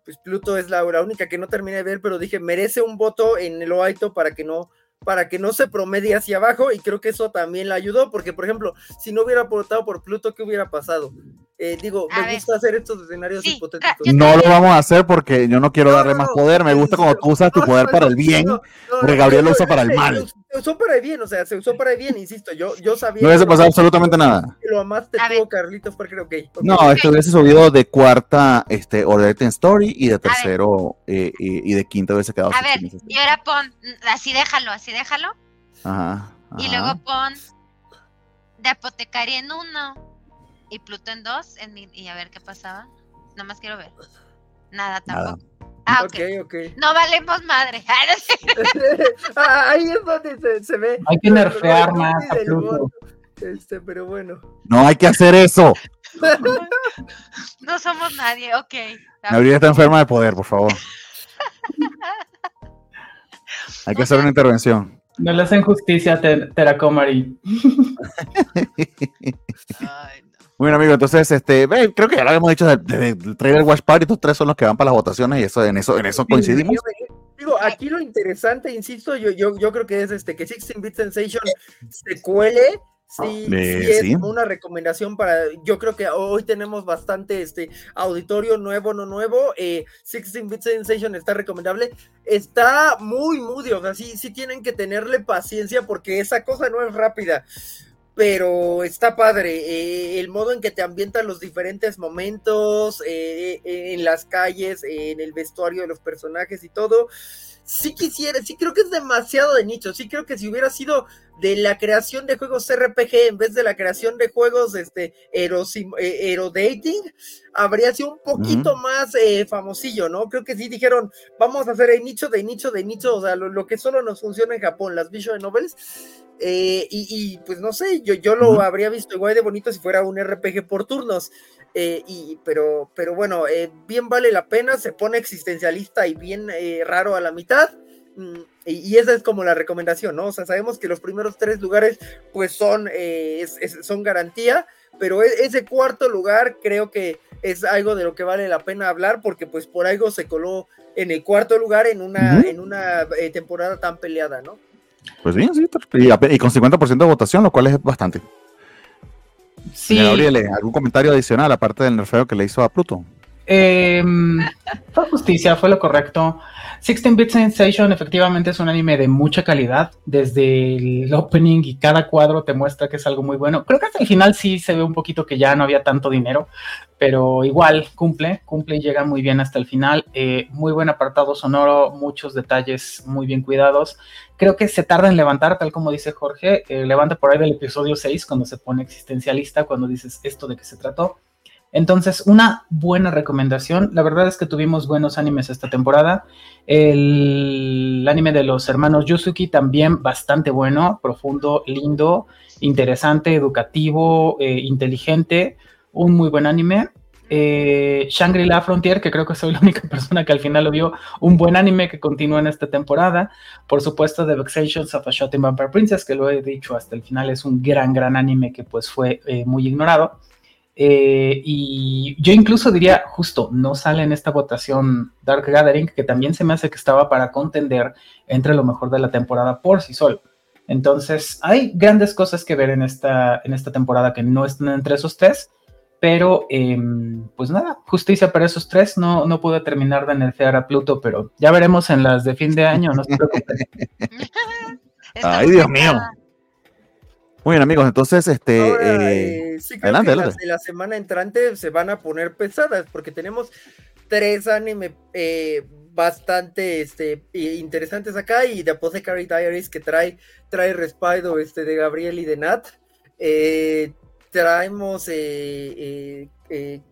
pues Pluto es la, la única que no terminé de ver, pero dije, merece un voto en el Oaito para que no para que no se promedie hacia abajo y creo que eso también le ayudó porque por ejemplo si no hubiera votado por Pluto ¿qué hubiera pasado? Eh, digo A me ver. gusta hacer estos escenarios Sí, hipotéticos No lo vamos a hacer porque yo no quiero No, darle no, más poder. Me gusta cuando tú usas tu No, poder no, para el bien. no, no, porque no, Gabriel lo usa para el mal. Se usó para bien, o sea, se usó para bien, insisto, yo, yo sabía No hubiese pasado absolutamente nada. lo amaste A tú, ver. Carlitos Parker, ok. ok. No, esto hubiese subido de cuarta este, Order in Story y de tercero eh, y, y de quinta hubiese quedado. A ver, y ahora pon, así déjalo, así déjalo. Ajá, Y luego pon de apotecaria en uno y Pluto en dos en mi- y a ver qué pasaba. Nada más quiero ver. Nada Nada. Ah, ok. Ok, ok. No valemos madre. Ah. Ah, Ahí es donde se, se ve. Hay que nerfear más a Pluto. Este, pero bueno. No hay que hacer eso. No somos nadie, ok. Gabriel está enferma de poder, por favor. Hay que hacer una intervención. No le hacen justicia a Ter- Teracomari. Ay, no. Bueno, amigo, entonces, este, ve, creo que ya lo habíamos dicho del, del- del trailer Watch Party, estos tres son los que van para las votaciones y eso, en eso, en eso coincidimos. Digo, aquí lo interesante, insisto, yo, yo, yo creo que es este que 16 Bit Sensation se cuele. Sí, Eh, sí es sí. una recomendación para. Yo creo que hoy tenemos bastante este auditorio nuevo, no nuevo. Eh, 16 Bit Sensation está recomendable. Está muy moody, o sea, sí, sí tienen que tenerle paciencia porque esa cosa no es rápida. Pero está padre. eh, el modo en que te ambientan los diferentes momentos, eh, eh, en las calles, en el vestuario de los personajes y todo. sí quisiera, sí creo que es demasiado de nicho, sí creo que si hubiera sido de la creación de juegos RPG en vez de la creación de juegos este Aerodating, eh, habría sido un poquito más eh, famosillo, ¿no? Creo que sí dijeron, vamos a hacer el nicho de nicho de nicho, o sea, lo, que solo nos funciona en Japón, las visual novels. Eh, y, pues no sé, yo, yo lo habría visto igual de bonito si fuera un RPG por turnos. y, pero, pero bueno, bien vale la pena, se pone existencialista y bien raro a la mitad. Mm, y, esa es como la recomendación, ¿no? O sea, sabemos que los primeros tres lugares pues son, eh, son garantía, pero e, ese cuarto lugar creo que es algo de lo que vale la pena hablar porque pues por algo se coló en el cuarto lugar en una, en una eh, temporada tan peleada, ¿no? Pues bien, sí, y, con 50% de votación, lo cual es bastante. Sí. Gabriel, ¿algún comentario adicional aparte del nerfeo que le hizo a Pluto? Em, fue justicia, fue lo correcto. 16-Bit Sensation efectivamente es un anime de mucha calidad. Desde el opening y cada cuadro te muestra que es algo muy bueno. Creo que hasta el final sí se ve un poquito que ya no había tanto dinero, pero igual cumple, cumple y llega muy bien hasta el final. Eh, muy buen apartado sonoro, muchos detalles muy bien cuidados. Creo que se tarda en levantar, tal como dice Jorge. Eh, levanta por ahí del episodio 6 cuando se pone existencialista, cuando dices esto de qué se trató. Entonces, una buena recomendación. La verdad es que tuvimos buenos animes esta temporada. El, anime de los hermanos Yusuki también bastante bueno, profundo, lindo, interesante, educativo, eh, inteligente. Un muy buen anime. Eh, Shangri-La Frontier, que creo que soy la única persona que al final lo vio, un buen anime que continúa en esta temporada. Por supuesto, The Vexations of a Shot in Vampire Princess, que lo he dicho hasta el final, es un gran, gran anime que pues fue eh, muy ignorado. Eh, y yo incluso diría, justo, no sale en esta votación Dark Gathering, que también se me hace que estaba para contender entre lo mejor de la temporada por sí solo. Entonces, hay grandes cosas que ver en esta, en esta temporada que no están entre esos tres, pero em, pues nada, justicia para esos tres. No, no pude terminar de nerfear a Pluto, pero ya veremos en las de fin de año, no se preocupen. Ay, Dios mío. Muy bien, amigos, entonces, este. Eh, eh, sí, adelante, La, semana entrante se van a poner pesadas porque tenemos tres anime eh, bastante este, interesantes acá y The Apothecary Diaries que trae, trae respaldo este, de Gabriel y de Nat. traemos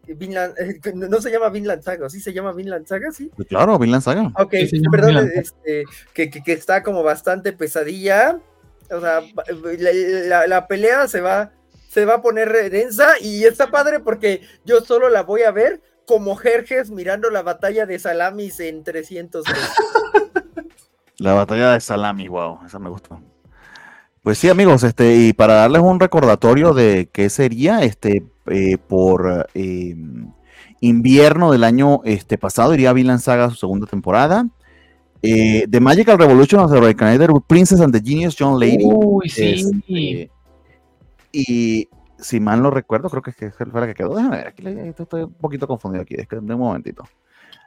Vinland, no se llama Vinland Saga, ¿sí se llama Vinland Saga? Sí, claro, Vinland Saga. Ok, perdón, este, que, que, está como bastante pesadilla. O sea, la, pelea se va, se va a poner densa y está padre porque yo solo la voy a ver como Jerjes mirando la batalla de Salamis en 300. la batalla de Salami, wow, esa me gustó. Pues sí, amigos, este, y para darles un recordatorio de qué sería, este, eh, por eh, invierno del año este, pasado iría Vinland Saga su segunda temporada. Eh, The Magical Revolution of the Reconnator Princess and the Genius John Lady. Uy, sí. Este, y si mal no recuerdo, creo que fue la que quedó. Déjame ver, aquí estoy un poquito confundido aquí. De un momentito.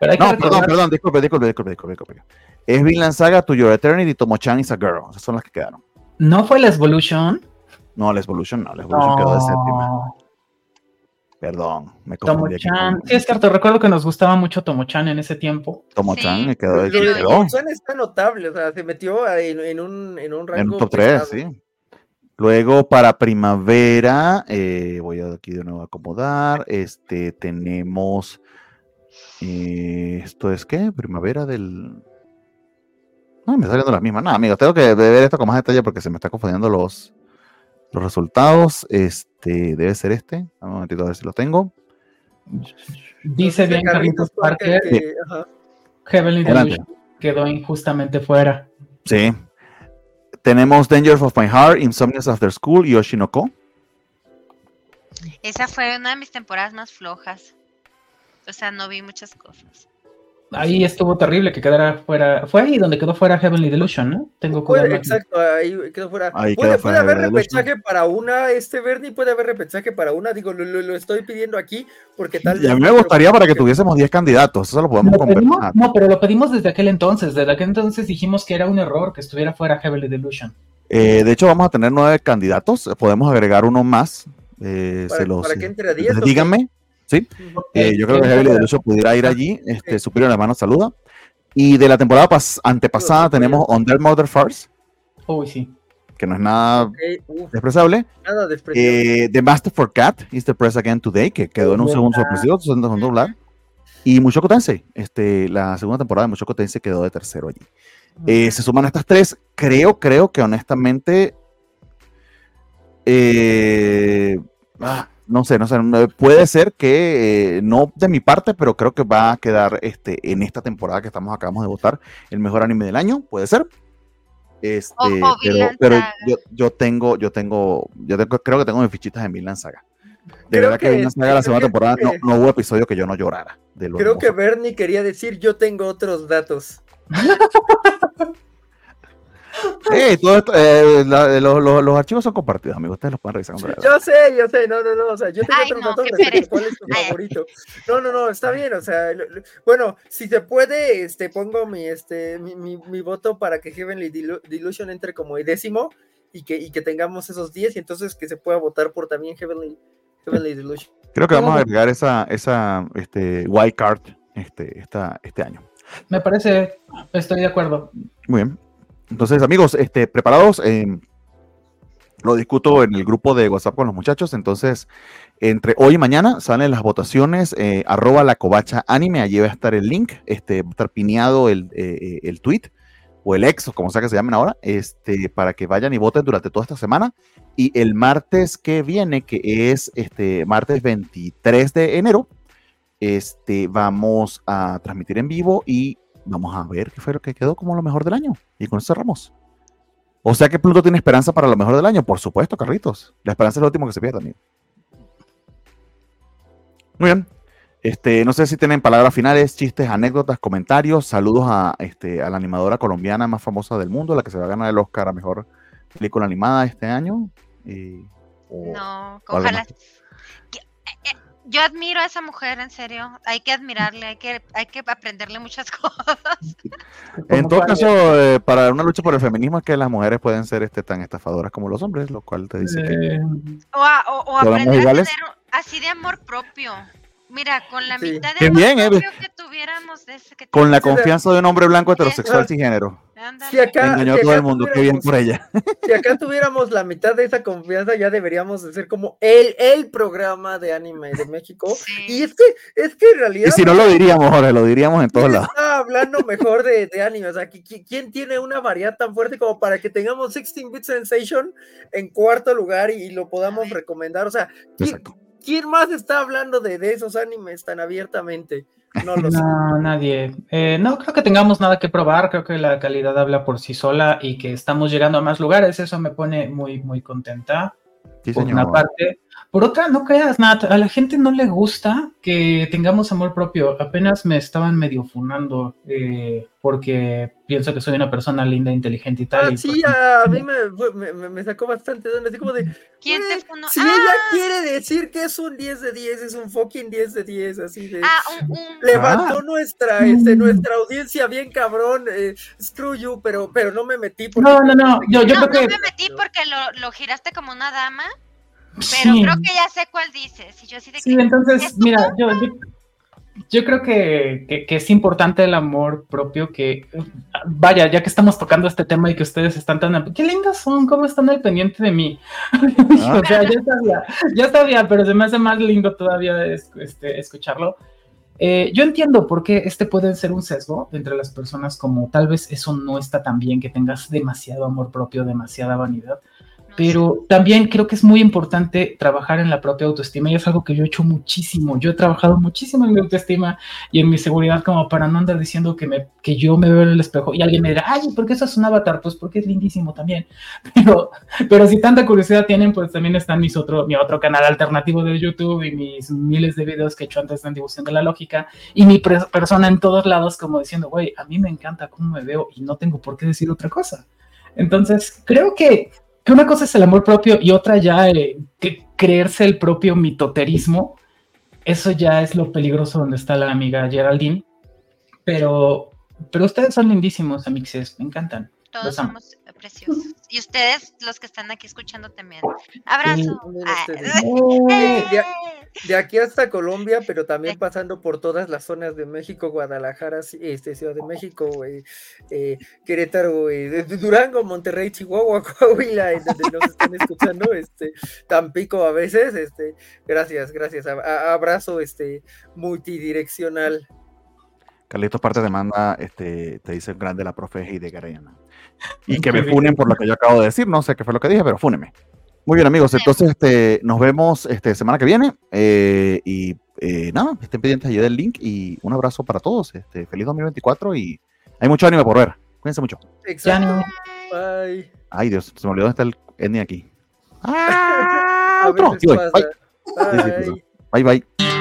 no, perdón, perdón, disculpe, disculpe, disculpe, disculpe, Es Vinland Saga, To Your Eternity, Tomo-chan is a Girl. Esas son las que quedaron. ¿No fue la Evolution? No, la Evolution no, la Evolution quedó de séptima. Perdón, me confundí. Tomo-chan. Sí, es cierto, recuerdo que nos gustaba mucho Tomo-chan en ese tiempo. Tomo-chan me quedó. Tomo-chan está notable, o sea, se metió en, un, en un rango. En un top 3, sí. Luego para primavera, eh, voy aquí de nuevo a acomodar. Este tenemos. Eh, ¿Esto es qué? Primavera del. No, me está saliendo la misma. No, amigos, tengo que ver esto con más detalle porque se me está confundiendo los, los resultados. Este debe ser este. Un momentito a ver si lo tengo. Dice bien Carlitos Parker que Heavenly Delusion quedó injustamente fuera. Sí. Tenemos Dangers of My Heart, Insomnias After School y Oshinoko. Esa fue una de mis temporadas más flojas. O sea, no vi muchas cosas ahí estuvo terrible que quedara fuera. Fue ahí donde quedó fuera Heavenly Delusion, ¿no? Tengo Exacto, ahí quedó fuera. puede, haber repechaje para una, este Bernie puede haber repechaje para una. Digo, lo, estoy pidiendo aquí porque tal. Y a mí me gustaría para que tuviésemos 10 candidatos, eso lo podemos conversar. No, pero lo pedimos desde aquel entonces. Desde aquel entonces dijimos que era un error que estuviera fuera Heavenly Delusion. Eh, de hecho, vamos a tener nueve candidatos. Podemos agregar uno más. Eh, para, se los, para que entre a 10. Díganme. ¿sí? Eh, yo creo que Heavy Delusion pudiera ir allí. Este, Superior Hermano saluda. Y de la temporada pas- antepasada tenemos Under Mother Farce, Uy, sí. que no es nada Ok, uf, despreciable. nada despreciable. Eh, the Master for Cat is the Press Again Today, que quedó en un segundo sorpresivo, segundo lugar. Y Mushoku Tensei, este, la segunda temporada de Mushoku Tensei quedó de tercero allí. Eh, se suman estas tres. Creo, creo que honestamente. eh, ah, no sé, no sé. no- Puede ser que eh, no de mi parte, pero creo que va a quedar este, en esta temporada que estamos acabamos de votar el mejor anime del año. Puede ser. Este, Ojo, pero, yo, yo tengo, yo tengo, yo tengo, creo que tengo mis fichitas en Vinland Saga. De Creo verdad que, que Vinland Saga la segunda que- temporada no, hubo episodio que yo no llorara. De lo Creo que. Bernie quería decir, yo tengo otros datos. Ey, todo esto, eh, la- los, los- los archivos son compartidos, amigos. Ustedes los pueden revisar. Yo sé, yo sé, no, no, no, o sea, yo tengo Ay, otros no, cuál es tu favorito. No, no, no, está bien, o sea, lo- lo- bueno, si se puede, este, pongo mi, este, mi, mi, mi voto para que Heavenly Delu- Delusion entre como décimo y que, y que tengamos esos 10 y entonces que se pueda votar por también Heavenly, Heavenly Delusion. Creo que vamos a agregar esa, esa este, wild card este, esta, este año. Me parece, estoy de acuerdo. Muy bien. Entonces, amigos, este, preparados. Eh, lo discuto en el grupo de WhatsApp con los muchachos. Entonces, entre hoy y mañana salen las votaciones. eh, arroba la covacha anime. Va a estar el link. Este, va a estar pineado el, eh, eh, el tweet o el ex, o como sea que se llamen ahora, este, para que vayan y voten durante toda esta semana. Y el martes que viene, que es este martes 23 de enero, este, vamos a transmitir en vivo y vamos a ver qué fue lo que quedó como lo mejor del año. Y con eso cerramos. O sea que Pluto tiene esperanza para lo mejor del año. Por supuesto, Carlitos. La esperanza es lo último que se pierde, amigo. Muy bien. Este, no sé si tienen palabras finales, chistes, anécdotas, comentarios. Saludos a, este, a la animadora colombiana más famosa del mundo, la que se va a ganar el Oscar a mejor película animada este año. Y- o- No, ojalá. Yo admiro a esa mujer, en serio. Hay que admirarle, hay que, hay que aprenderle muchas cosas. En todo caso, eh, para una lucha por el feminismo es que las mujeres pueden ser este, tan estafadoras como los hombres, lo cual te dice que Eh, O, a- o, o ¿Somos aprender a tener así de amor propio. Mira, con la Sí. mitad de bien, eh, que tuviéramos de ese que con la confianza de un hombre blanco heterosexual sin género. Ándale. Si acá, Engañó a si todo acá el mundo, qué bien tuviéramos- por ella. Si acá tuviéramos la mitad de esa confianza, ya deberíamos de ser como el, el programa de anime de México. Sí. Y es que, es que en realidad. Y si no lo diríamos, Jorge, lo diríamos en todos ¿Quién lados. está hablando mejor de, de anime? O sea, ¿qui- qui- ¿quién tiene una variedad tan fuerte como para que tengamos 16-Bit Sensation en cuarto lugar y, y lo podamos recomendar? O sea, ¿quién, Exacto. Quién más está hablando de, de esos animes tan abiertamente? No lo sé. No, nadie. Eh, no creo que tengamos nada que probar. Creo que la calidad habla por sí sola y que estamos llegando a más lugares. Eso me pone muy, muy contenta. Sí, por señor. una parte. Por otra, no creas, Nat, a la gente no le gusta que tengamos amor propio. Apenas me estaban medio funando eh, porque pienso que soy una persona linda, inteligente y tal. Ah, y sí, pues, a mí me, fue- me- me- sacó bastante de así como de, ¿Quién "Eh, te funó? si ah, ella quiere decir que es un 10 de 10, es un fucking 10 de 10, así de... ah, un, un- Levantó Ah. nuestra, este, Mm. nuestra audiencia bien cabrón, eh, screw you, pero, pero no me metí porque... No, no, no. Yo, yo no, creo no que. me metí porque lo, lo giraste como una dama, pero sí. creo que ya sé cuál dices. Y yo así de Sí, que, entonces, ¿es tu mira, yo, yo, yo creo que, que- que es importante el amor propio, que vaya, ya que estamos tocando este tema y que ustedes están tan... ¡Qué lindas son! ¿Cómo están al pendiente de mí? Ah. o sea, ya sabía, ya sabía, pero se me hace más lindo todavía es- este, escucharlo. Eh, yo entiendo por qué este puede ser un sesgo entre las personas, como tal vez eso no está tan bien, que tengas demasiado amor propio, demasiada vanidad. Pero también creo que es muy importante trabajar en la propia autoestima y es algo que yo he hecho muchísimo. Yo he trabajado muchísimo en mi autoestima y en mi seguridad como para no andar diciendo que, me, que yo me veo en el espejo y alguien me dirá, ay, ¿por qué eso es un avatar? Pues porque es lindísimo también. Pero, pero si tanta curiosidad tienen, pues también está mis otro, mi otro canal alternativo de YouTube y mis miles de videos que he hecho antes en Difusión de la Lógica y mi persona en todos lados como diciendo, güey, a mí me encanta cómo me veo y no tengo por qué decir otra cosa. Entonces, creo que que una cosa es el amor propio y otra ya eh, que creerse el propio mitoterismo. Eso ya es lo peligroso donde está la amiga Geraldine. Pero, pero ustedes son lindísimos, amixes, me encantan. Todos somos preciosos. Y ustedes, los que están aquí escuchando también. Abrazo. Ah. Eh, ¡eh! Ya- de aquí hasta Colombia, pero también pasando por todas las zonas de México, Guadalajara, este, Ciudad de México, eh, Querétaro, Durango, Monterrey, Chihuahua, Coahuila, en donde nos están escuchando, este, Tampico a veces, este, gracias, gracias, abrazo este multidireccional. Carlitos Parte te manda, este, te dice grande la profe y de Garayana. Y que me funen por lo que yo acabo de decir, no sé qué fue lo que dije, pero fúneme. Muy bien, amigos. Entonces, este, nos vemos este semana que viene. Eh, y eh, nada, estén pendientes allí del link. Y un abrazo para todos. Este, feliz 2024 y hay mucho ánimo por ver. Cuídense mucho. Exacto. Bye. Ay, Dios, se me olvidó dónde está el N aquí. Ah, otro. bye. bye. bye.